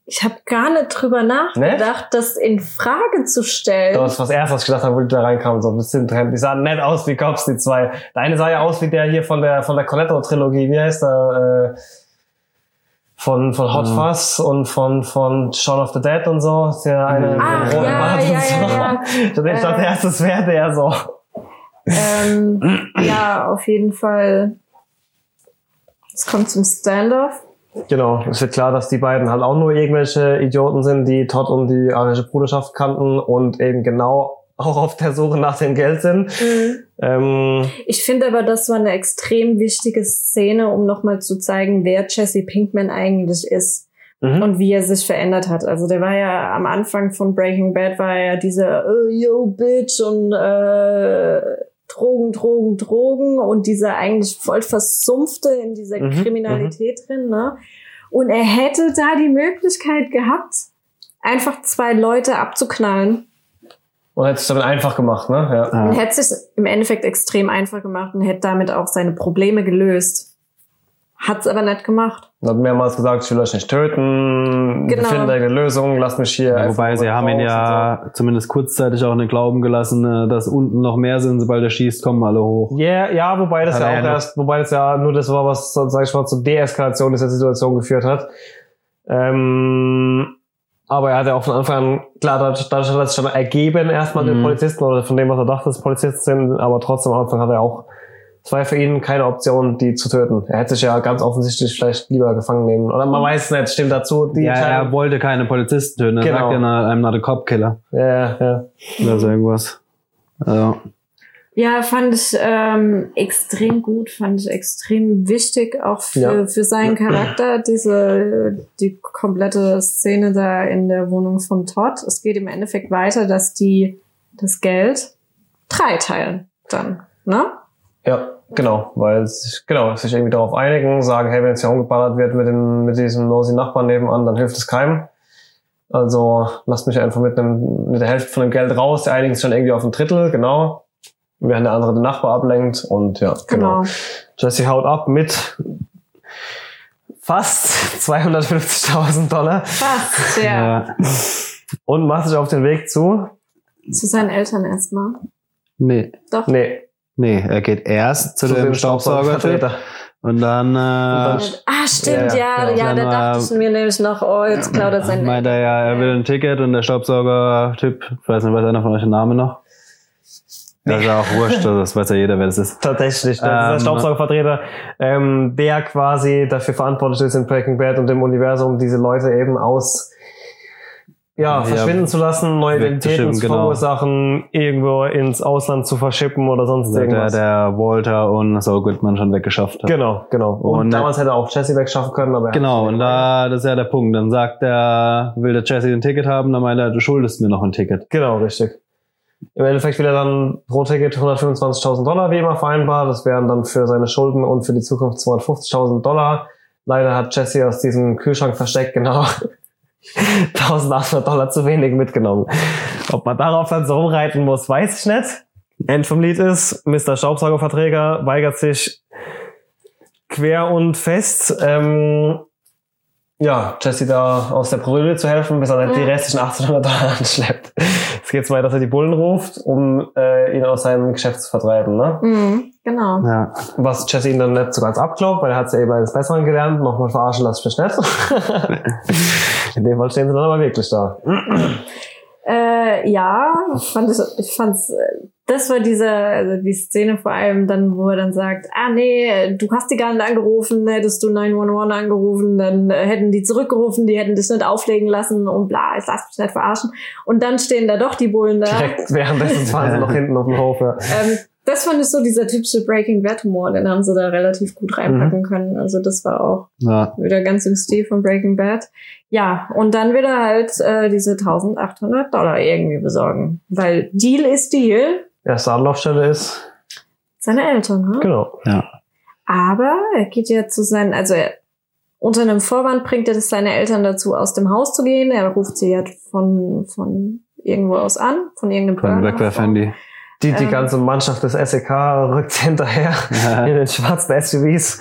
ich habe gar nicht drüber nachgedacht, das in Frage zu stellen. Das war das erste, was ich gedacht habe, wo die da reinkamen, so ein bisschen trennt. Die sahen nett aus wie Cops, die zwei. Der eine sah ja aus wie der hier von der, von der Cornetto-Trilogie. Wie heißt der? Äh, von, von Hot Mhm. Fuzz und von, von Shaun of the Dead und so. Der eine mit Ach, dem roten ja, Bart ja, und so. ja, ja. (laughs) Ich dachte, Äh. erst, das wäre der so. Ähm, ja, auf jeden Fall. Es kommt zum Standoff. Genau, es wird klar, dass die beiden halt auch nur irgendwelche Idioten sind, die Todd und die arische Bruderschaft kannten und eben genau auch auf der Suche nach dem Geld sind. Ähm, Ich finde aber, das war eine extrem wichtige Szene, um nochmal zu zeigen, wer Jesse Pinkman eigentlich ist mhm. und wie er sich verändert hat. Also der war ja am Anfang von Breaking Bad war ja dieser oh, yo bitch und äh, Drogen, Drogen, Drogen und dieser eigentlich voll versumpfte in dieser Mhm, Kriminalität drin. Ne? Und er hätte da die Möglichkeit gehabt, einfach zwei Leute abzuknallen. Und hätte es damit einfach gemacht, ne? Ja. Und Ja. hätte sich im Endeffekt extrem einfach gemacht und hätte damit auch seine Probleme gelöst. Hat's aber nicht gemacht. Und hat mehrmals gesagt, ich will euch nicht töten, Genau. wir finden eine Lösung, lasst mich hier. einfach Wobei sie haben ihn ja zumindest kurzzeitig auch nicht glauben gelassen, äh, dass unten noch mehr sind, sobald er schießt, kommen alle hoch. so. Yeah, ja, wobei das Hat ja auch ja erst, wobei das ja nur das war, was, sag ich mal, zur Deeskalation dieser Situation geführt hat. Ähm, aber er hat ja auch von Anfang an, klar, dadurch, dadurch hat er sich schon ergeben erstmal den Mhm. Polizisten oder von dem, was er dachte, dass Polizisten sind, aber trotzdem am Anfang hat er auch, es war ja für ihn keine Option, die zu töten. Er hätte sich ja ganz offensichtlich vielleicht lieber gefangen nehmen. Oder man weiß es nicht, stimmt dazu. Die Ja, er wollte keine Polizisten töten. Er Genau. sagt ja, I'm not a cop killer. ja, ja. Oder so irgendwas. Ja. Ja, fand ich ähm, extrem gut, fand ich extrem wichtig, auch für, Ja. für seinen Charakter, diese, die komplette Szene da in der Wohnung von Todd. Es geht im Endeffekt weiter, dass die das Geld drei teilen dann, ne? Ja, genau, weil sich, genau, sich irgendwie darauf einigen, sagen, hey, wenn jetzt hier umgeballert wird mit, dem, mit diesem nosy Nachbarn nebenan, dann hilft es keinem. Also lasst mich einfach mit, einem, mit der Hälfte von dem Geld raus, die einigen sich schon irgendwie auf ein Drittel, genau. Während der andere den Nachbar ablenkt und ja, genau. Genau. Jesse haut ab mit fast (laughs) 250.000 Dollar Fast, ja. Ja. und macht sich auf den Weg zu. Zu seinen Eltern erstmal. Nee. Doch. Nee, Nee, er geht erst zu, zu dem Staubsaugervertreter. und dann, äh, dann- Ah, stimmt, Ja, ja, ja, ja, da Dann, dachte ich mir nämlich noch, oh, jetzt klaut er sein meint er ja, er will ein Ticket und der Staubsauger-Typ, ich weiß nicht, weiß einer von euch den Namen noch? Das ist ja auch wurscht, also das weiß ja jeder, wer das ist. Tatsächlich, das ist der Ähm, Staubsaugervertreter, ähm, der quasi dafür verantwortlich ist in Breaking Bad und dem Universum, diese Leute eben aus ja, Ja, verschwinden zu lassen, neue Identitäten zu genau. verursachen, irgendwo ins Ausland zu verschippen oder sonst Also der, irgendwas. der Walter und Saul Goodman schon weggeschafft hat. Genau, genau. Und, Und- damals hätte er auch Jesse wegschaffen können, aber er Genau, und da, das ist ja der Punkt. Dann sagt er, will der Jesse ein Ticket haben, dann meint er, du schuldest mir noch ein Ticket. Genau, richtig. Im Endeffekt will er dann pro Ticket 125.000 Dollar wie immer vereinbart. Das wären dann für seine Schulden und für die Zukunft 250.000 Dollar. Leider hat Jesse aus diesem Kühlschrank versteckt genau (laughs) 1800 Dollar zu wenig mitgenommen. Ob man darauf dann so rumreiten muss, weiß ich nicht. End vom Lied ist, Mr. Staubsaugerverträger weigert sich quer und fest, ähm, ja, Jesse da aus der Brille zu helfen, bis er dann die restlichen 1800 Dollar (laughs) anschleppt. Es geht so weit, dass er die Bullen ruft, um äh, ihn aus seinem Geschäft zu vertreiben. Ne? Mhm, genau. Ja. Was Jesse ihn dann nicht so ganz abglaubt, weil er hat es ja eben eines Besseren gelernt. Nochmal verarschen lass ich mich nicht. (laughs) In dem Fall stehen sie dann aber wirklich da. (clears throat) Äh, ja, ich fand es, ich fand's, äh, das war diese, also die Szene vor allem dann, wo er dann sagt, ah nee, du hast die gar nicht angerufen, hättest du 911 angerufen, dann äh, hätten die zurückgerufen, die hätten dich nicht auflegen lassen und bla, ich lass mich nicht verarschen. Und dann stehen da doch die Bullen da. Direkt währenddessen fahren sie noch (laughs) hinten auf dem Hof. Ja. Ähm, das fand ich so dieser typische Breaking Bad Humor, den haben sie da relativ gut reinpacken können. Also das war auch ja. wieder ganz im Stil von Breaking Bad. Ja, und dann wird er halt äh, diese 1800 Dollar irgendwie besorgen. Weil Deal ist Deal. Erste Anlaufstelle ist, Seine Eltern, ne? genau. Aber er geht ja zu seinen, also er, unter einem Vorwand bringt er das seine Eltern dazu, aus dem Haus zu gehen. Er ruft sie ja von, von irgendwo aus an, von irgendeinem Von. Wegwerfhandy. Die, die Ähm. ganze Mannschaft des SEK rückt (laughs) hinterher in den schwarzen SUVs.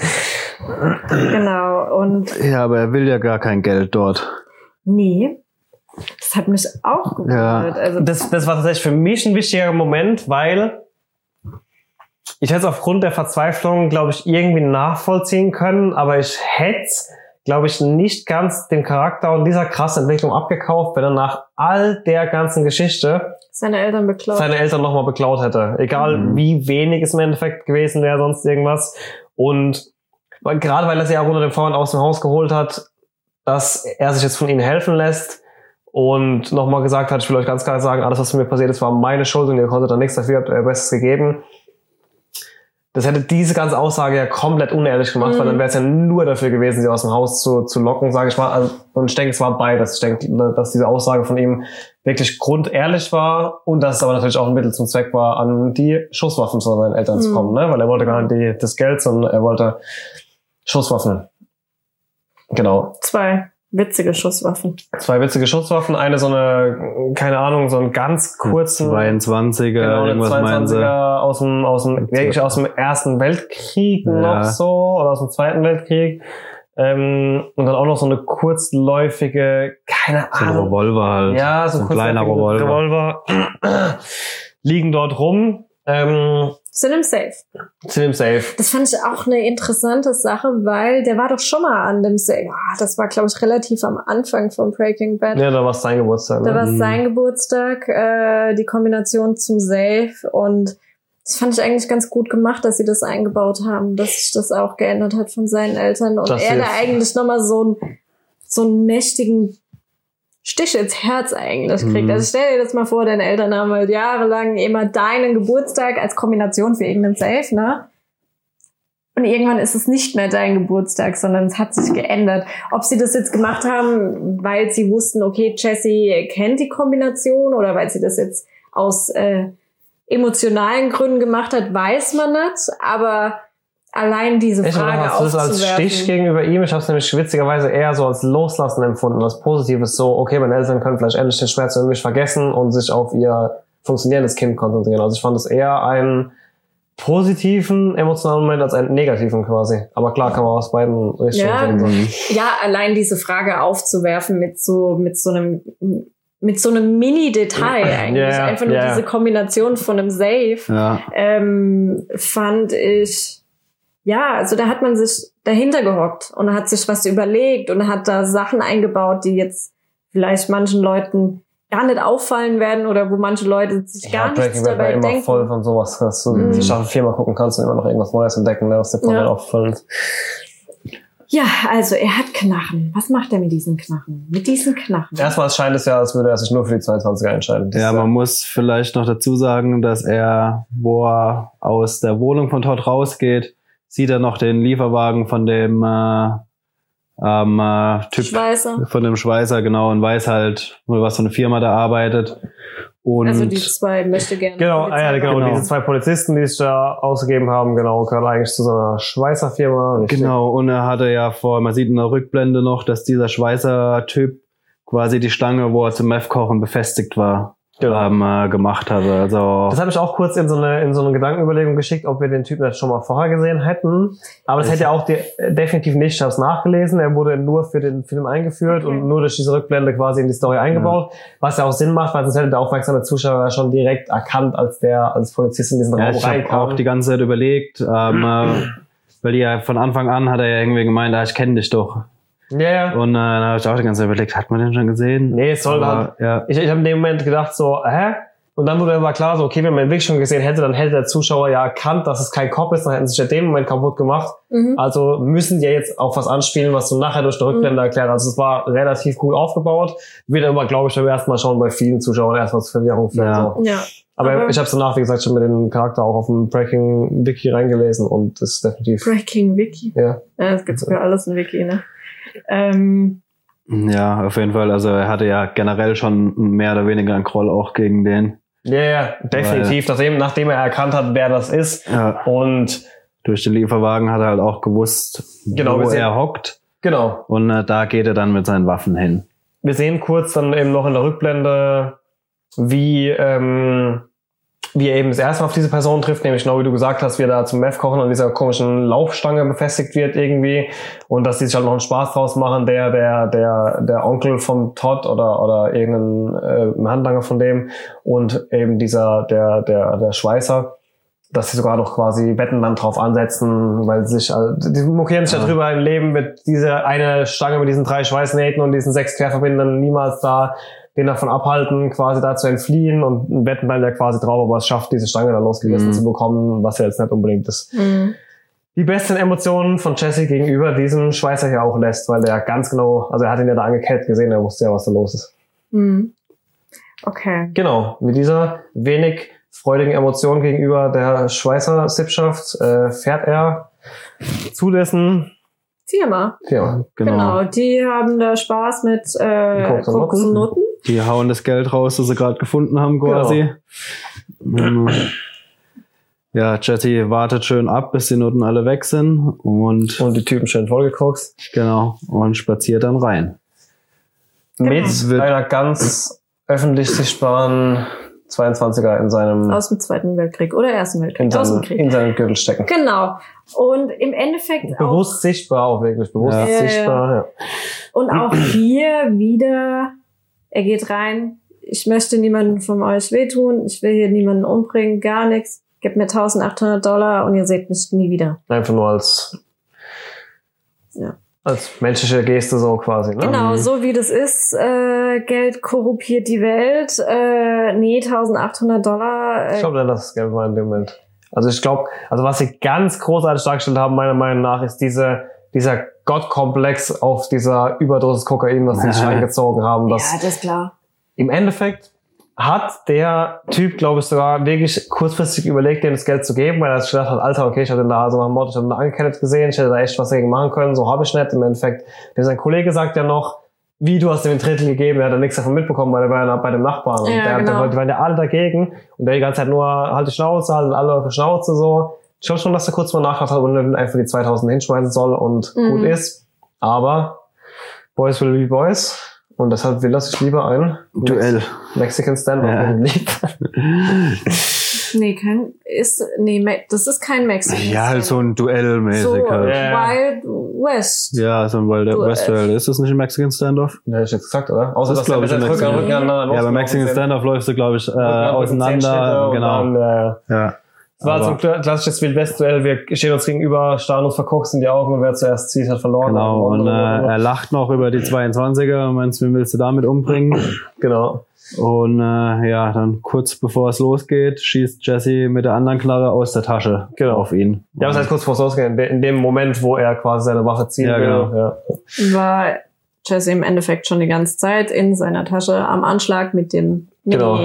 Genau, und Ja, aber er will ja gar kein Geld dort. nee, das hat mich auch gewundert. Also, Das, das war tatsächlich für mich ein wichtiger Moment, weil ich hätte es aufgrund der Verzweiflung, glaube ich, irgendwie nachvollziehen können, aber ich hätte es, glaube ich, nicht ganz dem Charakter und dieser krassen Entwicklung abgekauft, wenn er nach all der ganzen Geschichte seine Eltern beklaut. seine Eltern nochmal beklaut hätte. Egal Mhm. wie wenig es im Endeffekt gewesen wäre, sonst irgendwas. Und weil, gerade weil er sie auch unter dem Vorwand aus dem Haus geholt hat, dass er sich jetzt von ihnen helfen lässt und nochmal gesagt hat, ich will euch ganz klar sagen, alles was mir passiert ist, war meine Schuld und ihr konntet da nichts dafür, habt euer Bestes gegeben. Das hätte diese ganze Aussage ja komplett unehrlich gemacht, Mhm. weil dann wäre es ja nur dafür gewesen, sie aus dem Haus zu, zu locken, sage ich mal. Also, und ich denke, es war beides. Ich denke, dass diese Aussage von ihm wirklich grundehrlich war und dass es aber natürlich auch ein Mittel zum Zweck war, an die Schusswaffen von seinen Eltern zu Mhm. kommen, ne? weil er wollte gar nicht die, das Geld, sondern er wollte Schusswaffen. Genau. Zwei witzige Schusswaffen. Zwei witzige Schusswaffen, eine so eine, keine Ahnung, so einen ganz kurzen, 22er, genau, irgendwas meinen sie. 22er aus dem, aus dem, wirklich aus dem Ersten Weltkrieg Ja. noch so, oder aus dem Zweiten Weltkrieg. Ähm, und dann auch noch so eine kurzläufige, keine So ein Ahnung, Revolver halt. ja, so so ein ein kleiner Revolver. Revolver. (clears throat) liegen dort rum. Ähm, Sind im Safe. sind im Safe. Das fand ich auch eine interessante Sache, weil der war doch schon mal an dem Safe. Ah, das war, glaube ich, relativ am Anfang von Breaking Bad. Ja, da war es sein Geburtstag. Da Ne? war es Mhm. sein Geburtstag, äh, die Kombination zum Safe und das fand ich eigentlich ganz gut gemacht, dass sie das eingebaut haben, dass sich das auch geändert hat von seinen Eltern und Das er da eigentlich nochmal so, ein, so einen mächtigen Stich ins Herz eigentlich kriegt. Mhm. Also stell dir das mal vor, deine Eltern haben halt jahrelang immer deinen Geburtstag als Kombination für irgendeinen Safe, ne? Und irgendwann ist es nicht mehr dein Geburtstag, sondern es hat sich geändert. Ob sie das jetzt gemacht haben, weil sie wussten, okay, Jessie kennt die Kombination oder weil sie das jetzt aus äh, emotionalen Gründen gemacht hat, weiß man nicht. Aber allein diese Ich habe Frage das als. Stich gegenüber ihm. Ich habe es nämlich witzigerweise eher so als Loslassen empfunden, als Positives. So, okay, meine Eltern können vielleicht endlich den Schmerz über mich vergessen und sich auf ihr funktionierendes Kind konzentrieren. Also ich fand es eher einen positiven emotionalen Moment als einen negativen quasi. Aber klar kann man aus beiden Richtungen Ja. sehen. So. Ja, allein diese Frage aufzuwerfen mit so, mit so einem, mit so einem Mini-Detail eigentlich. Ja, Einfach nur ja. diese Kombination von einem Safe. Ja, ähm, fand ich, ja, also da hat man sich dahinter gehockt und hat sich was überlegt und hat da Sachen eingebaut, die jetzt vielleicht manchen Leuten gar nicht auffallen werden oder wo manche Leute sich gar nichts Breaking Bad war dabei immer denken. voll von sowas, dass du Mhm. die Staffel viermal gucken kannst und immer noch irgendwas Neues entdecken, ne, was dir vorher Ja. auffällt. Ja, also er hat Knarren. Was macht er mit diesen Knarren? Mit diesen Knarren? Erstmal scheint es ja, als würde er sich nur für die 22er entscheiden. Ja, man muss vielleicht noch dazu sagen, dass er, wo er aus der Wohnung von Todd rausgeht, sieht er noch den Lieferwagen von dem äh, ähm, äh, Typ, Schweißer. von dem Schweißer, genau, und weiß halt, was für eine Firma da arbeitet. Und Also die zwei möchte gerne. Genau, ah, ja, genau, Genau. diese zwei Polizisten, die sich da ausgegeben haben, genau, gehören eigentlich zu so einer Schweißer Firma. Richtig. Genau, und er hatte ja vor, man sieht in der Rückblende noch, dass dieser Schweißer Typ quasi die Stange, wo er zum Meth-Kochen befestigt war, Genau. ähm, äh, gemacht hatte. Also Das habe ich auch kurz in so eine in so eine Gedankenüberlegung geschickt, ob wir den Typen jetzt schon mal vorher gesehen hätten. Aber das hätte er auch de definitiv nicht. Ich habe es nachgelesen. Er wurde nur für den Film eingeführt Okay. und nur durch diese Rückblende quasi in die Story eingebaut. Was ja auch Sinn macht, weil sonst hätte der aufmerksame Zuschauer ja schon direkt erkannt, als der als Polizist in diesen ja, Raum ich habe reinkam. auch die ganze Zeit überlegt, ähm, äh, weil die ja von Anfang an hat er ja irgendwie gemeint, ah, ich kenne dich doch. Ja, ja. Und äh, dann habe ich auch die ganze Zeit überlegt, hat man den schon gesehen? Nee, es soll halt ja. ich, ich habe in dem Moment gedacht so, hä? Und dann wurde aber klar so, okay, wenn man den Weg schon gesehen hätte, dann hätte der Zuschauer ja erkannt, dass es kein Cop ist, dann hätten sie sich ja den Moment kaputt gemacht. Mhm. Also müssen die ja jetzt auf was anspielen, was du nachher durch die Rückblende erklärt. Also es war relativ gut aufgebaut. Wird aber, glaube ich, beim ersten Mal schauen bei vielen Zuschauern erstmal zur Verwirrung führen. Ja. So. Ja. Aber, Aber- ich habe danach, wie gesagt, schon mit dem Charakter auch auf dem Breaking Wiki reingelesen und das ist definitiv, Breaking Wiki. ja. Ja, es gibt sogar alles in Wiki, ne? Ähm, ja, auf jeden Fall. Also er hatte ja generell schon mehr oder weniger einen Groll auch gegen den. Ja, ja, definitiv. Nachdem, nachdem er erkannt hat, wer das ist Ja. und Durch den Lieferwagen hat er halt auch gewusst, Genau, wo sehen- er hockt. genau, Und äh, da geht er dann mit seinen Waffen hin. wir sehen kurz dann eben noch in der Rückblende, wie, ähm, wie er eben das erste Mal auf diese Person trifft, nämlich genau wie du gesagt hast, wie er da zum Meth kochen an dieser komischen Laufstange befestigt wird irgendwie und dass die sich halt noch einen Spaß draus machen, der, der, der, der Onkel vom Todd oder, oder irgendein äh, Handlanger von dem und eben dieser, der, der, der Schweißer, dass sie sogar noch quasi Wetten dann drauf ansetzen, weil sie sich, also, die mokieren sich Ja. darüber im Leben mit dieser eine Stange mit diesen drei Schweißnähten und diesen sechs Querverbindern niemals da den davon abhalten, quasi da zu entfliehen und wetten dann ja quasi drauf, aber es schafft, diese Stange dann losgerissen Mhm. zu bekommen, was ja jetzt nicht unbedingt ist. mh. Die besten Emotionen von Jesse gegenüber diesem Schweißer hier auch lässt, weil der ganz genau, also er hat ihn ja da angekettet gesehen, er wusste ja, was da los ist. Hm. Okay. Genau, mit dieser wenig freudigen Emotion gegenüber der Schweißer Sippschaft äh, fährt er zu dessen Firma. ja, Genau. Genau. Die haben da Spaß mit äh, Koks und Nutten. Die hauen das Geld raus, das sie gerade gefunden haben, quasi. Ähm, Ja, Jetty wartet schön ab, bis die Noten alle weg sind und und die Typen schön vollgekokst. genau und spaziert dann rein. Mit Wird- einer ganz öffentlich sichtbaren 22er in seinem, Aus dem Zweiten Weltkrieg oder Ersten Weltkrieg. in aus dem seinem, Krieg. in seinem Gürtel stecken. Genau. Und im Endeffekt auch, Bewusst sichtbar auch wirklich, bewusst ja. sichtbar. Ja. und auch (clears throat) hier wieder, er geht rein, ich möchte niemanden von euch wehtun, ich will hier niemanden umbringen, gar nichts, gebt mir 1800 Dollar und ihr seht mich nie wieder. Einfach nur als, Ja. als menschliche Geste so quasi. Ne? Genau, so wie das ist, äh, Geld korruptiert die Welt, äh, nee, 1800 Dollar, Ich äh, glaube, das Geld war in dem Moment. Also ich glaube, also was sie ganz großartig dargestellt haben, meiner Meinung nach, ist diese, dieser Gottkomplex auf dieser Überdosis Kokain, was sie sich reingezogen haben. Das ja, das ist klar. im Endeffekt hat der Typ, glaube ich, sogar wirklich kurzfristig überlegt, dem das Geld zu geben, weil er sich gedacht hat, Alter, okay, ich hatte da so nach dem Motto, ich hatte da angekettet gesehen, ich hätte da echt was dagegen machen können, so habe ich nicht. Im Endeffekt, sein Kollege sagt ja noch, wie du hast ihm ein Drittel gegeben, er hat da nichts davon mitbekommen, weil er war ja bei dem Nachbarn. Und Ja, der, genau. der, die waren ja alle dagegen und der die ganze Zeit nur halt die Schnauze, halt alle auf die Schnauze so. Ich glaube schon, dass er kurz mal nachgedacht hat, ob er einfach die 2000 hinschmeißen soll und Mhm. gut ist. Aber Boys will be Boys. Und deshalb will er sich lieber ein Duell. Mexican Standoff Ja. (laughs) Nee, kein, ist, nee, das ist kein Mexican. Ja, halt so ein Duell mäßig so halt. Ja. Wild West. Ja, so ein Wild Duell. West Duell. Ist das nicht ein Mexican Standoff? Ja, ich jetzt gesagt, oder? Außer Das dass der ich mit Rücken, Mexican- Rücken aneinander Ja, bei Mexican. Standoff läufst du, glaube ich, äh, auseinander. Genau. Und dann, äh, ja. Es war so ein kla- klassisches Wildwest-Duell. Wir stehen uns gegenüber, starren uns verguckt in die Augen und wer zuerst zieht, hat verloren. Genau, und äh, er lacht noch über die 22er und meinst, wen willst du damit umbringen? genau. Und äh, ja, dann kurz bevor es losgeht, schießt Jesse mit der anderen Knarre aus der Tasche Genau. auf ihn. Ja, was heißt kurz vor es losgeht? In de- In dem Moment, wo er quasi seine Waffe ziehen Ja, will. genau. Ja. War Jesse im Endeffekt schon die ganze Zeit in seiner Tasche am Anschlag mit dem Genau.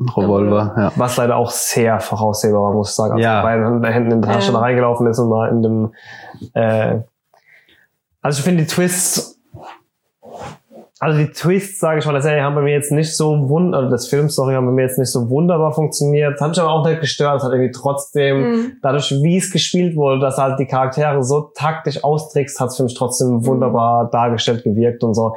Revolver, ja. Was leider auch sehr voraussehbar war, muss ich sagen. Als Ja. er bei beiden Händen in die Tasche Ja. da reingelaufen ist und mal in dem. Äh, also ich finde die Twists. Also die Twists, sage ich mal, der Serie haben bei mir jetzt nicht so wund, also des Films, sorry, haben bei mir jetzt nicht so wunderbar funktioniert. Das hat mich aber auch nicht gestört. Es hat irgendwie trotzdem, Mhm. dadurch, wie es gespielt wurde, dass halt die Charaktere so taktisch austrickst, hat es für mich trotzdem wunderbar dargestellt gewirkt und so.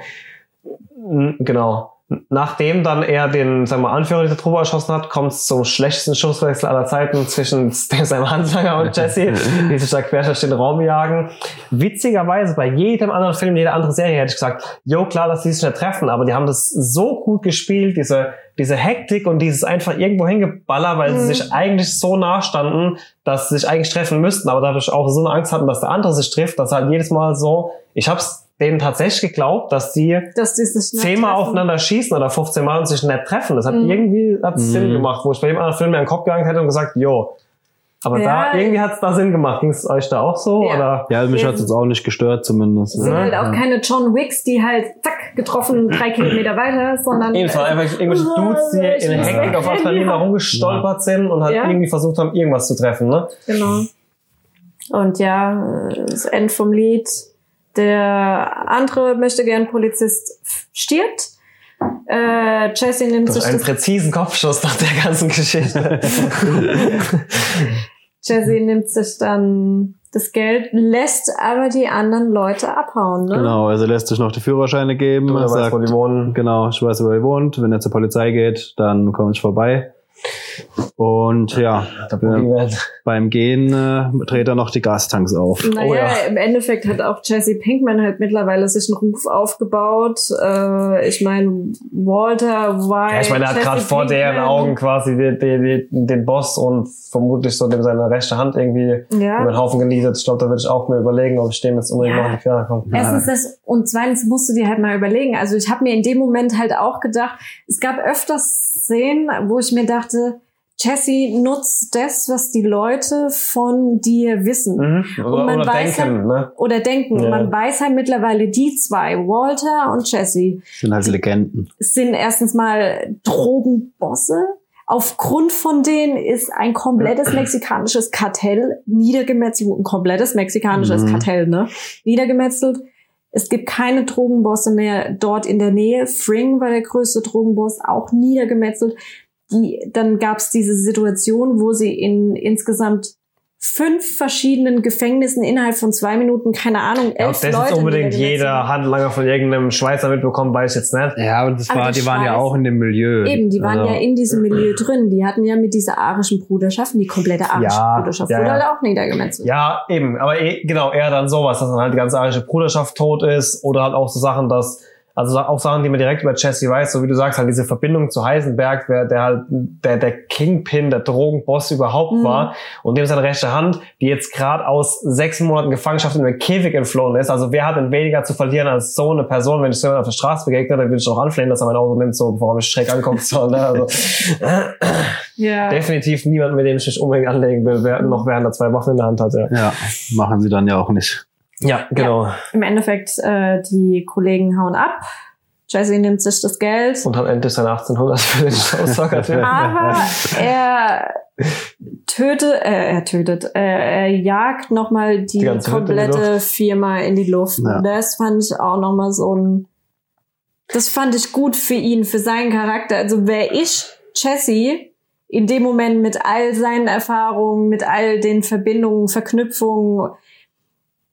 Genau. Nachdem dann er den, sagen wir, mal, Anführer dieser Truppe erschossen hat, kommt es zum schlechtesten Schusswechsel aller Zeiten zwischen (laughs) seinem Handlanger und Jesse, (laughs) die sich da quer durch den Raum jagen. Witzigerweise, bei jedem anderen Film, jeder andere Serie hätte ich gesagt, jo, klar, dass die sich nicht treffen, aber die haben das so gut gespielt, diese, diese Hektik und dieses einfach irgendwo hingeballert, weil sie Mhm. sich eigentlich so nah standen, dass sie sich eigentlich treffen müssten, aber dadurch auch so eine Angst hatten, dass der andere sich trifft, dass halt jedes Mal so, ich hab's denen tatsächlich geglaubt, dass die Dass die sich nicht zehnmal treffen. aufeinander schießen oder 15 Mal und sich nicht treffen. Das hat Mhm. irgendwie hat's Mhm. Sinn gemacht, wo ich bei dem anderen Film mir einen Kopf gegangen hätte und gesagt, jo. Aber Ja. da irgendwie hat's da Sinn gemacht. Ging es euch da auch so? Ja. Oder? Ja, mich hat es jetzt auch nicht gestört zumindest. Es sind Ne? halt auch keine John Wicks, die halt zack getroffen drei Kilometer weiter, sondern Ebenfalls einfach irgendwelche (laughs) Dudes, die in Hektik auf Adrenalin ja. herumgestolpert sind und halt Ja. irgendwie versucht haben, irgendwas zu treffen. Ne? Genau. Und ja, äh, das Ende vom Lied. Der andere möchte gern Polizist stirbt. Äh, Jesse nimmt Durch sich einen das, präzisen Kopfschuss nach der ganzen Geschichte. (laughs) Jesse nimmt sich dann das Geld, lässt aber die anderen Leute abhauen. Ne? Genau, also lässt sich noch die Führerscheine geben. Oder Er weiß, sagt, wo die wohnen. genau, ich weiß, wo ihr wohnt. Wenn er zur Polizei geht, dann komme ich vorbei. Und ja, Boogeyman. beim Gehen äh, dreht er noch die Gastanks auf. Naja, Oh ja. im Endeffekt hat auch Jesse Pinkman halt mittlerweile sich einen Ruf aufgebaut. Äh, ich meine, Walter White. Ja, ich meine, er hat gerade vor deren. Augen quasi die, die, die, den Boss und vermutlich so dem seine rechte Hand irgendwie Ja. über den Haufen genietet. Ich glaube, da würde ich auch mir überlegen, ob ich dem jetzt unbedingt Ja. noch in die Quere komme. Erstens das und zweitens musst du dir halt mal überlegen. Also ich habe mir in dem Moment halt auch gedacht, es gab öfters Szenen, wo ich mir dachte, Jesse nutzt das, was die Leute von dir wissen. Mhm. Oder, Und man oder weiß denken, ne? Oder denken. Ja. Man weiß halt mittlerweile, die zwei, Walter und Jesse, sind halt Legenden. sind erstens mal Drogenbosse. Aufgrund von denen ist ein komplettes (clears throat) mexikanisches Kartell niedergemetzelt, ein komplettes mexikanisches Mhm. Kartell, ne? Niedergemetzelt. Es gibt keine Drogenbosse mehr dort in der Nähe. Fring war der größte Drogenboss, auch niedergemetzelt. Die, dann gab es diese Situation, wo sie in insgesamt fünf verschiedenen Gefängnissen innerhalb von zwei Minuten, keine Ahnung, Ja, ob elf das Leute jetzt unbedingt jeder. Handlanger von irgendeinem Schweizer mitbekommen, weiß ich jetzt nicht. Ja, aber das Aber war, die die waren ja auch in dem Milieu. Eben, die waren Also, ja in diesem Milieu drin. Die hatten ja mit dieser arischen Bruderschaft, die komplette arische Ja, Bruderschaft ja, wurde ja. halt auch niedergemetzelt. Ja, eben. Aber eh, genau, eher dann sowas, dass dann halt die ganze arische Bruderschaft tot ist oder halt auch so Sachen, dass also auch Sachen, die man direkt über Jesse weiß, so wie du sagst, halt diese Verbindung zu Heisenberg, der, der halt der, der Kingpin, der Drogenboss überhaupt Mhm. war und dem seine rechte Hand, die jetzt gerade aus sechs Monaten Gefangenschaft in den Käfig entflohen ist. Also wer hat denn weniger zu verlieren als so eine Person, wenn ich so jemand auf der Straße begegne, dann würde ich auch anflehen, dass er mein Auto nimmt, so bevor er mich schräg anguckt. So, ne? also, (laughs) Ja. definitiv niemand, mit dem ich mich unbedingt anlegen will, wer, noch während er zwei Waffen in der Hand hat. Ja, Ja, machen sie dann ja auch nicht. Ja genau. Im Endeffekt, äh, die Kollegen hauen ab. Jesse nimmt sich das Geld. Und hat endlich seine 1800 für den Showstalker. (laughs) Aber er tötet, äh, er tötet, äh, er jagt nochmal die, Die in die komplette Firma in die Luft. Ja. Das fand ich auch nochmal so ein, das fand ich gut für ihn, für seinen Charakter. Also wäre ich Jesse in dem Moment mit all seinen Erfahrungen, mit all den Verbindungen, Verknüpfungen,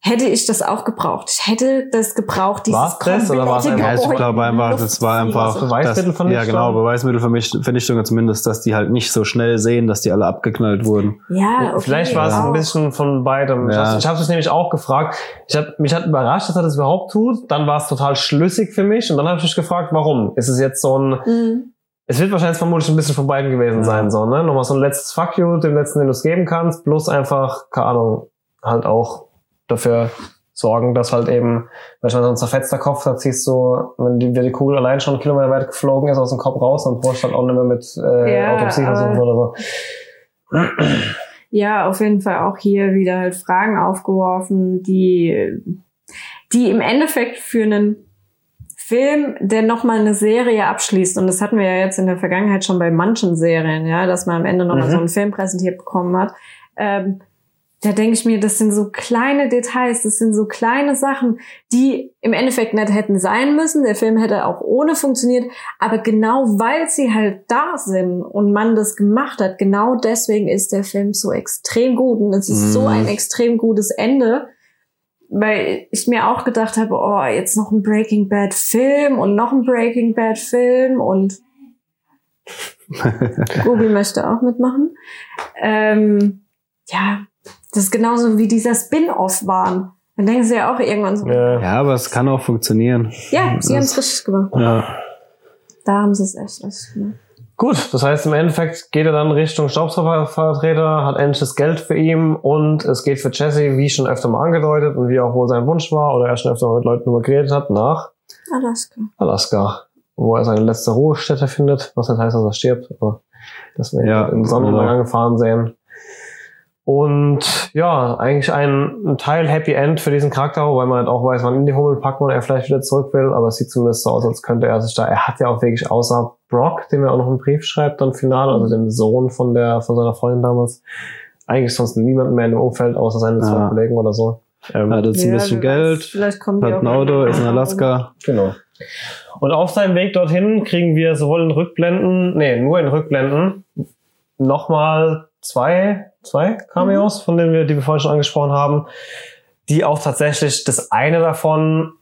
hätte ich das auch gebraucht. Ich hätte das gebraucht, dieses War's das oder war's komplette einfach- Ja, ich glaube einfach, das war einfach. Beweismittelvernichtung? Das, ja, genau, Beweismittelvernichtung zumindest, dass die halt nicht so schnell sehen, dass die alle abgeknallt wurden. Ja, okay, Vielleicht war es ein bisschen von beidem. Ja. Ich habe es nämlich auch gefragt. Ich hab, mich hat überrascht, dass er das überhaupt tut. Dann war es total schlüssig für mich. Und dann habe ich mich gefragt, warum? Ist es jetzt so ein... Mhm. Es wird wahrscheinlich vermutlich ein bisschen von beiden gewesen Ja. sein. So, ne? Nochmal so ein letztes Fuck you, dem letzten, den du es geben kannst. Plus einfach, keine Ahnung, halt auch dafür sorgen, dass halt eben, wenn schon so ein zerfetzter Kopf, da ziehst du, wenn die, wenn die Kugel allein schon einen Kilometer weit geflogen ist, aus dem Kopf raus, dann brauchst du halt auch nicht mehr mit äh, Ja, Autopsie aber- versuchen oder so. Ja, auf jeden Fall auch hier wieder halt Fragen aufgeworfen, die, die im Endeffekt für einen Film, der nochmal eine Serie abschließt, und das hatten wir ja jetzt in der Vergangenheit schon bei manchen Serien, ja, dass man am Ende nochmal Mhm. so einen Film präsentiert bekommen hat, ähm, da denke ich mir, das sind so kleine Details, das sind so kleine Sachen, die im Endeffekt nicht hätten sein müssen. Der Film hätte auch ohne funktioniert, aber genau weil sie halt da sind und man das gemacht hat, genau deswegen ist der Film so extrem gut und es ist so Mhm. ein extrem gutes Ende, weil ich mir auch gedacht habe, oh, jetzt noch ein Breaking Bad Film und noch ein Breaking Bad Film und (laughs) Google möchte auch mitmachen. Ähm, ja, das ist genauso wie dieser Spin-off waren. Dann denken sie ja auch irgendwann so, Ja. Ja, aber es kann auch funktionieren. ja, sie haben es richtig gemacht. Ja. Da haben sie es echt richtig gemacht. Gut, das heißt im Endeffekt geht er dann Richtung Staubsaugervertreter, hat endlich das Geld für ihn und es geht für Jesse, wie schon öfter mal angedeutet und wie auch wohl sein Wunsch war oder er schon öfter mal mit Leuten darüber geredet hat, nach Alaska. Alaska, wo er seine letzte Ruhestätte findet, was nicht heißt, dass er stirbt, aber das wir Ja, im Sonnenuntergang genau. angefahren sehen. Und ja, eigentlich ein, ein Teil Happy End für diesen Charakter, wobei man halt auch weiß, wann in die Hummel packt und er vielleicht wieder zurück will, aber es sieht zumindest so aus, als könnte er sich da, er hat ja auch wirklich außer Brock, dem er auch noch einen Brief schreibt, dann final, also dem Sohn von der, von seiner Freundin damals, eigentlich sonst niemand mehr in dem Umfeld, außer seine zwei Ja. Kollegen oder so. Ähm, Hat jetzt ein bisschen Geld, Vielleicht kommen hat ein Auto, ist in Alaska. Genau. Und auf seinem Weg dorthin kriegen wir sowohl in Rückblenden, nee, nur in Rückblenden, nochmal zwei, zwei Cameos, von denen wir, die wir vorhin schon angesprochen haben, die auch tatsächlich das eine davon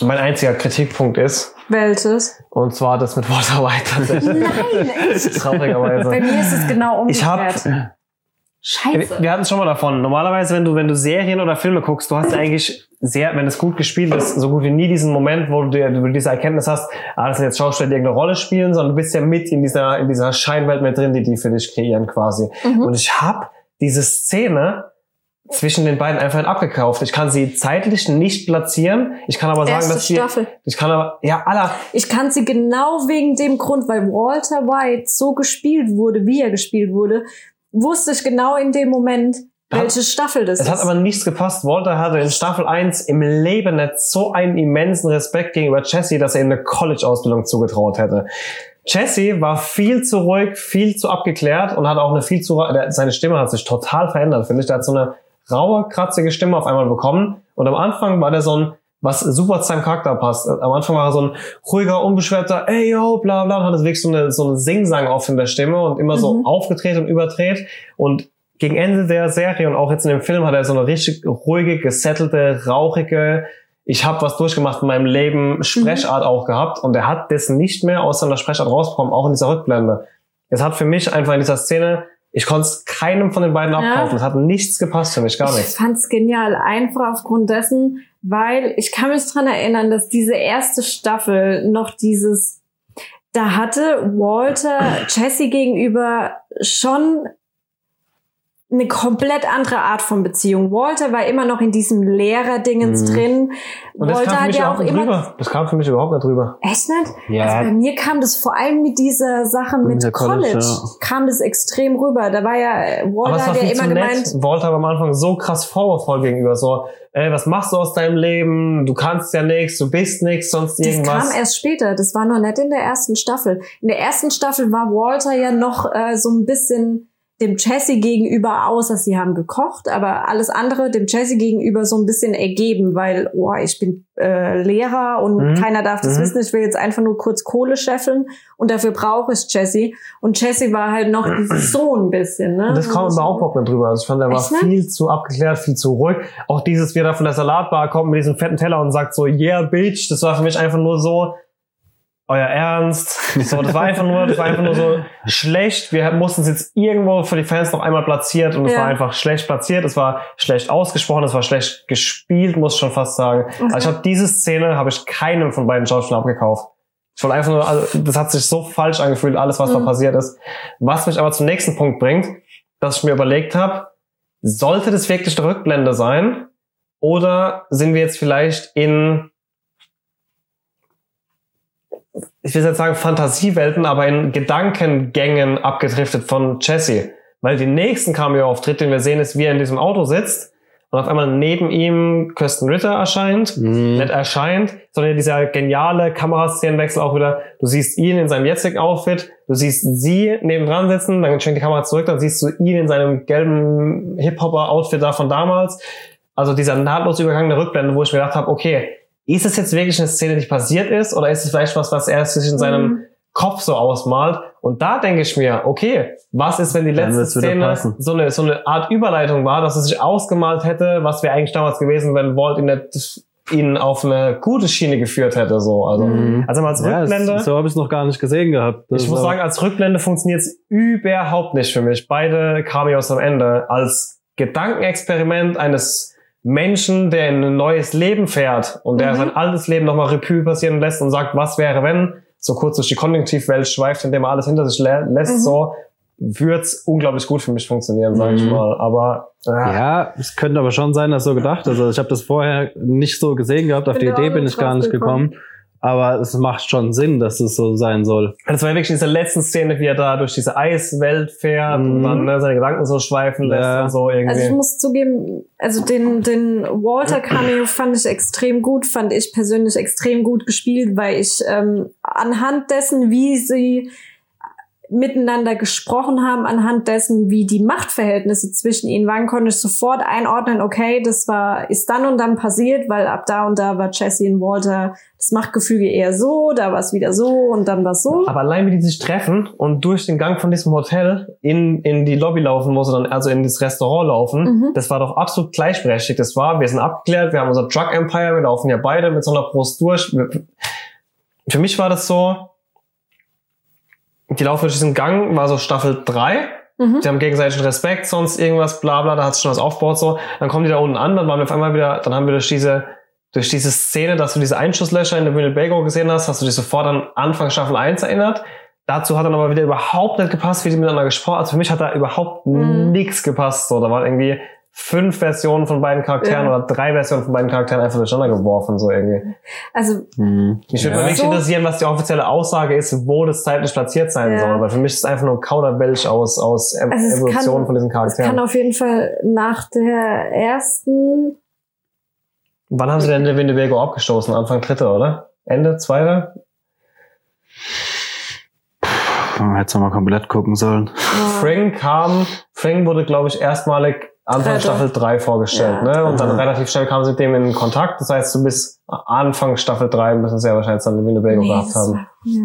mein einziger Kritikpunkt ist. Welches? Und zwar das mit Walter White tatsächlich. Nein, echt. Bei Traurigerweise. mir ist es genau Ich umgekehrt. hab, Scheiße. wir hatten es schon mal davon. Normalerweise, wenn du, wenn du Serien oder Filme guckst, du hast eigentlich sehr, wenn es gut gespielt ist, so gut wie nie diesen Moment, wo du, dir- du diese Erkenntnis hast, ah, das sind jetzt Schauspieler, die irgendeine Rolle spielen, sondern du bist ja mit in dieser, in dieser Scheinwelt mit drin, die die für dich kreieren quasi. Mhm. Und ich hab diese Szene zwischen den beiden einfach abgekauft. Ich kann sie zeitlich nicht platzieren. Ich kann aber sagen, Erste dass sie, Staffel. ich kann aber, ja, aller, Ich kann sie genau wegen dem Grund, weil Walter White so gespielt wurde, wie er gespielt wurde, wusste ich genau in dem Moment, Hat- welche Staffel das Es ist. hat aber nichts gepasst. Walter hatte in Staffel 1 im Leben nicht so einen immensen Respekt gegenüber Jesse, dass er ihm eine College-Ausbildung zugetraut hätte. Jesse war viel zu ruhig, viel zu abgeklärt und hat auch eine viel zu, seine Stimme hat sich total verändert, finde ich. Der hat so eine raue, kratzige Stimme auf einmal bekommen. Und am Anfang war der so ein, was super zu seinem Charakter passt. Am Anfang war er so ein ruhiger, unbeschwerter, ey yo, bla bla, und hatte wirklich so eine, so eine Singsang auf in der Stimme und immer so Mhm. aufgedreht und überdreht. Und gegen Ende der Serie und auch jetzt in dem Film hat er so eine richtig ruhige, gesettelte, rauchige, ich habe was durchgemacht in meinem Leben, Sprechart auch gehabt und er hat das nicht mehr aus seiner Sprechart rausbekommen, auch in dieser Rückblende. Es hat für mich einfach in dieser Szene, ich konnte es keinem von den beiden Ja. abkaufen. Es hat nichts gepasst für mich, gar Ich nichts. fand's genial, einfach aufgrund dessen, weil ich kann mich dran erinnern, dass diese erste Staffel noch dieses, da hatte Walter Jesse gegenüber schon eine komplett andere Art von Beziehung. Walter war immer noch in diesem Lehrer-Dingens Mhm. drin. Und das Walter kam für hat mich ja überhaupt auch immer. drüber. Das kam für mich überhaupt nicht drüber. Echt nicht? Ja. Also bei mir kam das vor allem mit dieser Sache mit der College, College, ja. kam das extrem rüber. Da war ja äh, Walter war hat ja immer nett. gemeint, Walter war am Anfang so krass vorwurfsvoll gegenüber. So, ey, was machst du aus deinem Leben? Du kannst ja nichts, du bist nichts, sonst Das irgendwas. kam erst später. Das war noch nicht in der ersten Staffel. In der ersten Staffel war Walter ja noch äh, so ein bisschen dem Jesse gegenüber, außer sie haben gekocht, aber alles andere dem Jesse gegenüber so ein bisschen ergeben, weil, oh, ich bin äh, Lehrer und Mhm. keiner darf das Mhm. wissen, ich will jetzt einfach nur kurz Kohle scheffeln und dafür brauche ich Jesse. Und Jesse war halt noch (clears throat) so ein bisschen, ne? Und das kommt Also überhaupt nicht drüber. Also ich fand, der war Echt, ne? viel zu abgeklärt, viel zu ruhig. Auch dieses, wie er da von der Salatbar kommt mit diesem fetten Teller und sagt so, yeah, bitch, das war für mich einfach nur so, euer Ernst. So, das war einfach nur, das war einfach nur so schlecht. Wir mussten es jetzt irgendwo für die Fans noch einmal platziert und es Ja. war einfach schlecht platziert. Es war schlecht ausgesprochen, es war schlecht gespielt, muss ich schon fast sagen. Okay. Also ich habe diese Szene, habe ich keinem von beiden Schauspielern abgekauft. Ich wollte einfach nur, also das hat sich so falsch angefühlt, alles, was da Mhm. passiert ist. Was mich aber zum nächsten Punkt bringt, dass ich mir überlegt habe, sollte das wirklich eine Rückblende sein? Oder sind wir jetzt vielleicht in, ich will jetzt sagen Fantasiewelten, aber in Gedankengängen abgedriftet von Jesse? Weil die nächsten Cameo-Auftritt, den wir sehen, ist, wie er in diesem Auto sitzt und auf einmal neben ihm Kirsten Ritter erscheint Mhm. nicht erscheint, sondern dieser geniale Kameraszenenwechsel auch wieder. Du siehst ihn in seinem jetzigen Outfit, du siehst sie nebendran sitzen, dann schwenkt die Kamera zurück, dann siehst du ihn in seinem gelben Hip-Hopper-Outfit da von damals. Also dieser nahtlos übergangene Rückblende, wo ich mir gedacht habe, okay, ist es jetzt wirklich eine Szene, die passiert ist, oder ist es vielleicht was, was er sich in seinem Mhm. Kopf so ausmalt? Und da denke ich mir, okay, was ist, wenn die letzte Szene so eine, so eine Art Überleitung war, dass er sich ausgemalt hätte, was wäre eigentlich damals gewesen, wenn Walt ihn nicht ihn auf eine gute Schiene geführt hätte, so. Also, Mhm. also mal als Ja, Rückblende. es, so habe ich es noch gar nicht gesehen gehabt. Das ich muss sagen, als Rückblende funktioniert es überhaupt nicht für mich. Beide Cameos am Ende. Als Gedankenexperiment eines Menschen, der in ein neues Leben fährt und der Mhm. sein altes Leben nochmal Revue passieren lässt und sagt, was wäre, wenn, so kurz durch die Konjunktivwelt schweift, indem er alles hinter sich lä lässt, Mhm. so, wird's unglaublich gut für mich funktionieren, sage ich Mhm. mal. Aber äh, Ja, es könnte aber schon sein, dass so gedacht. Also ich habe das vorher nicht so gesehen gehabt. Auf Bin die Idee bin ich gar nicht gekommen. gekommen. Aber es macht schon Sinn, dass es so sein soll. das war wirklich diese letzten Szene, wie er da durch diese Eiswelt fährt und Mhm. dann ne, seine Gedanken so schweifen lässt Ja. und so irgendwie. Also ich muss zugeben, also den, den Walter Cameo fand ich extrem gut, fand ich persönlich extrem gut gespielt, weil ich ähm, anhand dessen, wie sie miteinander gesprochen haben, anhand dessen, wie die Machtverhältnisse zwischen ihnen waren, konnte ich sofort einordnen, okay, das war, ist dann und dann passiert, weil ab da und da war Jesse und Walter das Machtgefüge eher so, da war es wieder so und dann war es so. Aber allein wie die sich treffen und durch den Gang von diesem Hotel in, in die Lobby laufen, sie dann also in das Restaurant laufen, Mhm. das war doch absolut gleichberechtigt. Das war, wir sind abgeklärt, wir haben unser Drug Empire, wir laufen ja beide mit so einer Brust durch. Für mich war das so, die laufen durch diesen Gang, war so Staffel 3. Mhm. Die haben gegenseitigen Respekt, sonst irgendwas, bla bla, da hat sich schon was aufgebaut so. Dann kommen die da unten an, dann waren wir auf einmal wieder, dann haben wir durch diese, durch diese Szene, dass du diese Einschusslöcher in der Winnebago gesehen hast, hast du dich sofort an Anfang Staffel 1 erinnert. Dazu hat dann aber wieder überhaupt nicht gepasst, wie die miteinander gesprochen haben. Also für mich hat da überhaupt Mhm. nichts gepasst. So, da waren irgendwie fünf Versionen von beiden Charakteren Ja. oder drei Versionen von beiden Charakteren einfach durcheinander geworfen, so irgendwie. Also Mhm. Mich würde Ja. mal wirklich So- interessieren, was die offizielle Aussage ist, wo das zeitlich platziert sein Ja. soll. Weil für mich ist es einfach nur ein Kauderwelsch aus, aus Ev Also Evolution kann- von diesen es kann Charakteren. auf jeden Fall nach der ersten Wann haben sie denn der Winnebago abgestoßen? Anfang dritte, oder? Ende zweite? Man hätte es mal komplett gucken sollen. Frank kam, Frank wurde, glaube ich, erstmalig Anfang Dritte. Staffel 3 vorgestellt, Ja. ne? Und dann Mhm. relativ schnell kamen sie mit dem in Kontakt. Das heißt, du bis Anfang Staffel 3 müssen sie ja wahrscheinlich dann den Winnebago Nee, gehabt haben. war- ja.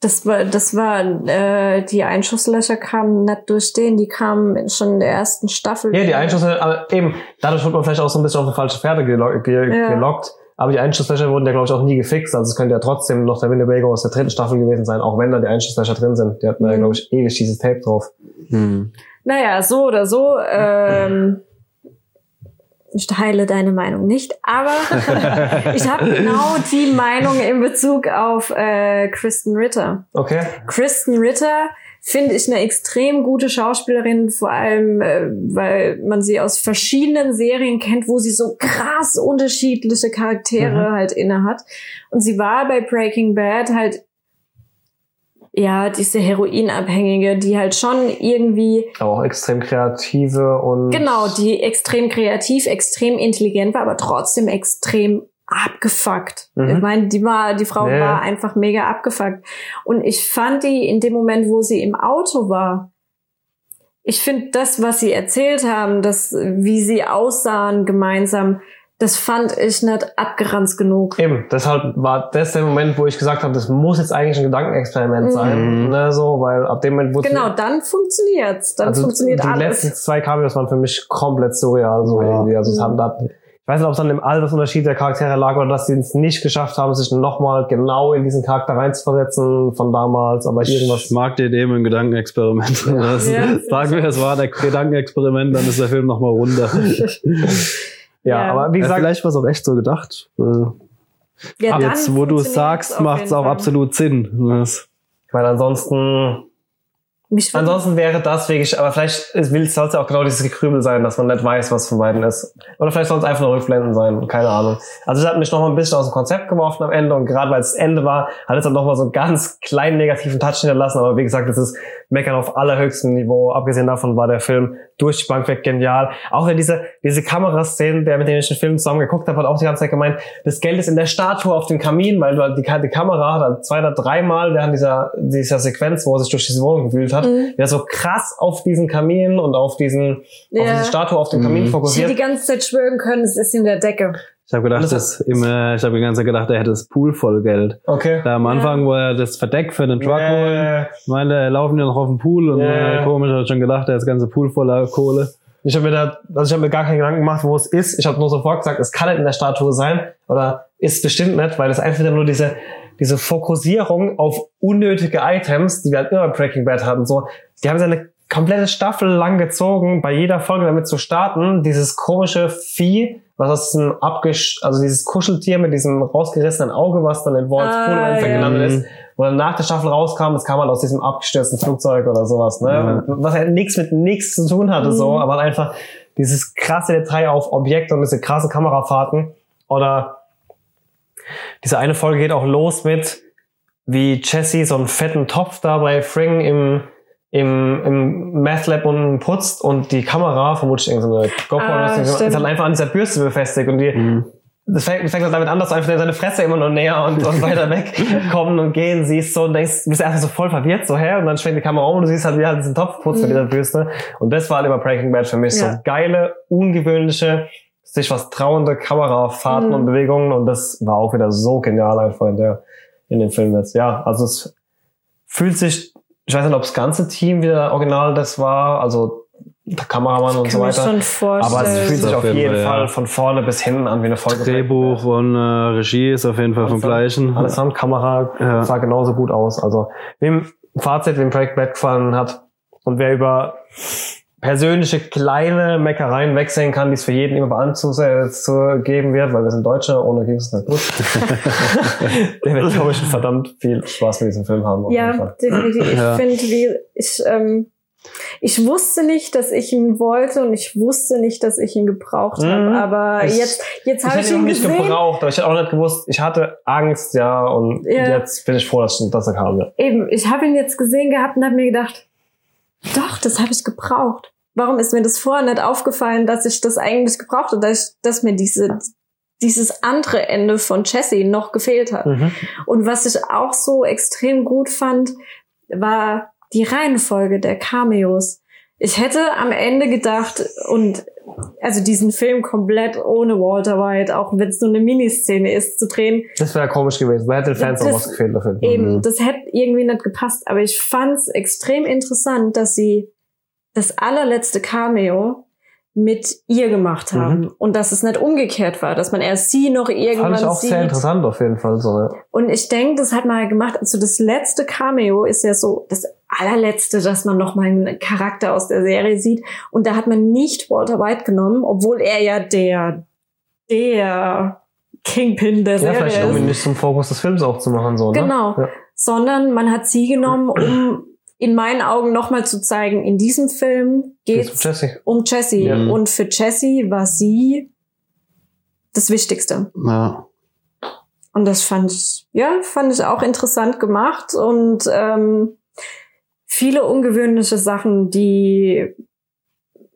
Das war, das war, äh, die Einschusslöcher kamen nicht durch den, die kamen schon in der ersten Staffel. Ja, die Einschusslöcher, aber eben, dadurch wurde man vielleicht auch so ein bisschen auf eine falsche Pferde gelo ge Ja. gelockt. Aber die Einschusslöcher wurden ja, glaube ich, auch nie gefixt. Also es könnte ja trotzdem noch der Winnebago aus der dritten Staffel gewesen sein, auch wenn da die Einschusslöcher drin sind. Die hatten ja, Mhm. glaube ich, ewig dieses Tape drauf. Mhm. Naja, so oder so, ähm, ich teile deine Meinung nicht, aber (laughs) ich habe genau die Meinung in Bezug auf äh, Kristen Ritter. Okay. Kristen Ritter finde ich eine extrem gute Schauspielerin, vor allem, äh, weil man sie aus verschiedenen Serien kennt, wo sie so krass unterschiedliche Charaktere Mhm. halt inne hat. Und sie war bei Breaking Bad halt, ja, diese Heroinabhängige, die halt schon irgendwie, Aber auch extrem kreative und. genau, die extrem kreativ, extrem intelligent war, aber trotzdem extrem abgefuckt. Mhm. Ich meine, die war, die Frau Ja. war einfach mega abgefuckt. Und ich fand die in dem Moment, wo sie im Auto war, ich finde das, was sie erzählt haben, das, wie sie aussahen gemeinsam, das fand ich nicht abgeranzt genug. Eben, deshalb war das der Moment, wo ich gesagt habe, das muss jetzt eigentlich ein Gedankenexperiment Mhm. sein, ne, so, weil ab dem Moment, wo Genau, dann funktioniert's. Dann also funktioniert die alles. letzten zwei Cameos waren für mich komplett surreal, so Ja. irgendwie. Also es Mhm. haben da, ich weiß nicht, ob es an dem Altersunterschied der Charaktere lag oder dass sie es nicht geschafft haben, sich nochmal genau in diesen Charakter reinzuversetzen von damals, aber Ich irgendwas. mag die Idee mit dem Gedankenexperiment. (laughs) Das, Ja. Sagen wir, es war der Gedankenexperiment, dann ist der Film nochmal runter. (laughs) Ja, Ja. aber wie Ja, gesagt, vielleicht war es auch echt so gedacht. Äh, Ja, Jetzt, wo du es sagst, macht es auch absolut Sinn. Das, weil ansonsten Mich würd- Ansonsten wäre das wirklich, aber vielleicht soll es ja auch genau dieses Gekrümel sein, dass man nicht weiß, was von beiden ist. Oder vielleicht soll es einfach nur Rückblenden sein, keine Ahnung. Also es hat mich noch mal ein bisschen aus dem Konzept geworfen am Ende und gerade weil es Ende war, hat es dann noch mal so einen ganz (laughs) kleinen negativen Touch hinterlassen, aber wie gesagt, es ist Meckern auf allerhöchstem Niveau. Abgesehen davon war der Film durch die Bank weg genial. Auch wenn diese, diese Kameraszenen, der mit denen ich den Film zusammen geguckt habe, hat auch die ganze Zeit gemeint, das Geld ist in der Statue auf dem Kamin, weil du halt die, die Kamera hat halt zwei oder dreimal während dieser, dieser Sequenz, wo er sich durch diese Wohnung gewühlt hat, Mhm. ja so krass auf diesen Kamin und auf diesen, auf Ja. diese Statue auf dem Kamin Mhm. Ich hätte fokussiert. die ganze Zeit schwören können, es ist in der Decke. ich habe gedacht, Das das im, äh, ich habe die ganze Zeit gedacht, er hätte das Pool voll Geld. Okay. Da am Anfang, wo er das Verdeck für den Truck holt, Äh, meinte, er laufen ja noch auf dem Pool und Ja. äh, komisch, hat schon gedacht, er ist das ganze Pool voller Kohle. ich habe mir da, also ich habe mir gar keinen Gedanken gemacht, wo es ist. Ich habe nur sofort gesagt, es kann nicht in der Statue sein oder ist bestimmt nicht, weil es einfach nur diese diese Fokussierung auf unnötige Items, die wir halt immer bei Breaking Bad hatten, so, die haben sie eine komplette Staffel lang gezogen, bei jeder Folge damit zu starten, dieses komische Vieh, was aus diesem abgesch, also dieses Kuscheltier mit diesem rausgerissenen Auge, was dann in Walls Ah, Pool ja. gelandet ist, wo dann nach der Staffel rauskam, das kam halt aus diesem abgestürzten Flugzeug oder sowas, ne? Ja. Was halt nichts mit nichts zu tun hatte, so, Mhm. aber einfach dieses krasse Detail auf Objekte und diese krasse Kamerafahrten oder diese eine Folge geht auch los mit, wie Jesse so einen fetten Topf da bei Fring im, im, im Math Lab unten putzt und die Kamera, vermutlich irgendeine GoPro, Ah, oder so, ist stimmt. halt einfach an dieser Bürste befestigt und die, Mhm. das fängt, das fängt halt damit an, dass du einfach seine Fresse immer noch näher und, und weiter (laughs) weg kommen und gehen siehst so und denkst, du bist einfach so voll verwirrt, so her und dann schwenkt die Kamera um und du siehst halt, wie er halt diesen Topf putzt mit Mhm. dieser Bürste und das war halt immer Breaking Bad für mich, Ja. so geile, ungewöhnliche, sich was trauende Kamerafahrten Mhm. und Bewegungen und das war auch wieder so genial einfach in der, in dem Film jetzt. Ja, also es fühlt sich, ich weiß nicht, ob das ganze Team wieder original das war, also der Kameramann und so weiter. schon vorstellen. Aber es fühlt sich Auf jeden jeden Fall, Fall ja. von vorne bis hinten an wie eine Folge. Drehbuch und äh, Regie ist auf jeden Fall vom gleichen. Allesamt Kamera Ja. sah genauso gut aus. Also wem Fazit, wem Breaking Bad gefallen hat und wer über persönliche kleine Meckereien wegsehen kann, die es für jeden immer anzugeben wird, weil wir sind Deutsche, ohne ging es nicht gut. (laughs) Der wird, glaube ich, verdammt viel Spaß mit diesem Film haben. Ja, definitiv. Ich Ja. finde, wie ich, ähm, ich wusste nicht, dass ich ihn wollte und ich wusste nicht, dass ich ihn gebraucht Mhm. habe. Aber Ich- jetzt, jetzt Ich habe ich, hätte ihn ihn nicht gesehen. gebraucht, aber ich hätte auch nicht gewusst, ich hatte Angst, ja, und Ja. jetzt bin ich froh, dass, dass er kam, ja. Eben, ich habe ihn jetzt gesehen gehabt und habe mir gedacht, doch, das habe ich gebraucht. Warum ist mir das vorher nicht aufgefallen, dass ich das eigentlich gebraucht habe, dass, ich, dass mir diese, dieses andere Ende von Jesse noch gefehlt hat. Mhm. Und was ich auch so extrem gut fand, war die Reihenfolge der Cameos. Ich hätte am Ende gedacht, und also diesen Film komplett ohne Walter White, auch wenn es nur eine Miniszene ist, zu drehen, Das wäre komisch gewesen. Da hätte den Fans Das- noch was gefehlt dafür. Eben, Mhm. das hätte irgendwie nicht gepasst, aber ich fand's extrem interessant, dass sie das allerletzte Cameo mit ihr gemacht haben und dass es nicht umgekehrt war, dass man erst sie noch irgendwann Mhm. Fand ich auch sieht. sehr interessant auf jeden Fall. So, ja. Und ich denke, das hat man gemacht. Also das letzte Cameo ist ja so das allerletzte, dass man noch mal einen Charakter aus der Serie sieht. Und da hat man nicht Walter White genommen, obwohl er ja der der Kingpin der ja, Serie vielleicht ist. um ihn nicht zum Fokus des Films auch zu machen. So, ne? Genau. Ja. Sondern man hat sie genommen, um in meinen Augen nochmal zu zeigen, in diesem Film Geht's um geht's Jesse. um Jessie. Ja. Und für Jessie war sie das Wichtigste. Ja. Und das fand ich, ja, fand ich auch interessant gemacht und ähm, viele ungewöhnliche Sachen, die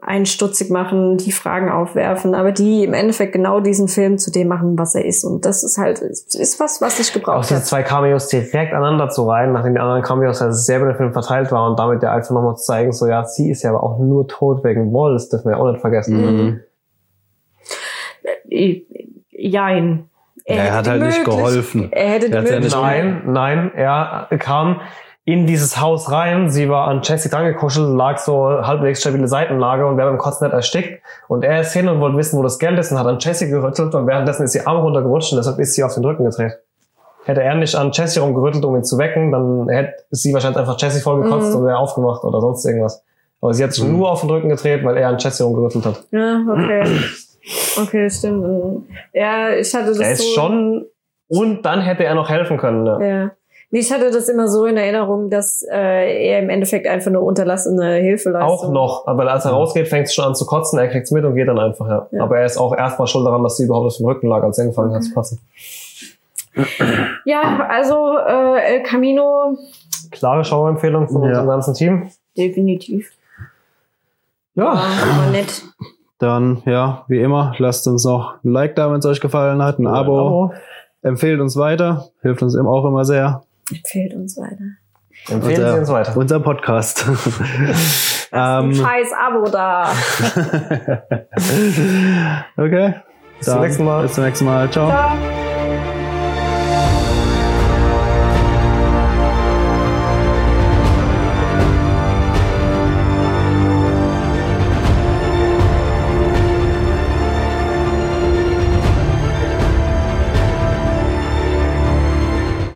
einstutzig machen, die Fragen aufwerfen, aber die im Endeffekt genau diesen Film zu dem machen, was er ist. Und das ist halt, ist was, was ich Auch gebraucht diese habe. zwei Cameos direkt aneinander zu reihen, nachdem die anderen Cameos ja sehr über den Film verteilt waren und damit ja einfach nochmal zu zeigen, so ja, sie ist ja aber auch nur tot wegen Wall, das dürfen wir ja auch nicht vergessen. Mhm. Äh, Jein. Ja, er hätte hat halt nicht Möglich- geholfen. Er hätte Er hat's ja nicht. Nein, nein, er kam in dieses Haus rein, sie war an Jessie drangekuschelt, lag so halbwegs stabile Seitenlage und wäre beim Kotzen nicht erstickt. Und er ist hin und wollte wissen, wo das Geld ist und hat an Jessie gerüttelt und währenddessen ist ihr Arm runtergerutscht und deshalb ist sie auf den Rücken gedreht. Hätte er nicht an Jessie rumgerüttelt, um ihn zu wecken, dann hätte sie wahrscheinlich einfach Jessie vollgekotzt Mhm. und wäre aufgemacht oder sonst irgendwas. Aber sie hat sich Mhm. nur auf den Rücken gedreht, weil er an Jessie rumgerüttelt hat. Ja, okay. Okay, stimmt. Ja, ich hatte das Er ist so. schon, und dann hätte er noch helfen können. Ja. Ja. Ich hatte das immer so in Erinnerung, dass äh, er im Endeffekt einfach nur unterlassene Hilfeleistung. Auch noch, aber als er rausgeht, fängt es schon an zu kotzen, er kriegt's mit und geht dann einfach, ja. Ja. Aber er ist auch erstmal schuld daran, dass sie überhaupt auf dem Rücken lag, als er angefangen hat zu kotzen. Ja, also äh, El Camino Klare Schauempfehlung von Ja. unserem ganzen Team. definitiv. Ja. Aber nett. Dann, ja, wie immer, lasst uns noch ein Like da, wenn es euch gefallen hat, ein Abo. Empfehlt uns weiter, hilft uns eben auch immer sehr. Empfehlt uns weiter. Empfehlen Unser- Sie uns weiter. Unser Podcast. Ein ähm, scheiß Abo da. (laughs) okay. Bis zum nächsten Mal. Bis zum nächsten Mal. Ciao. Ciao.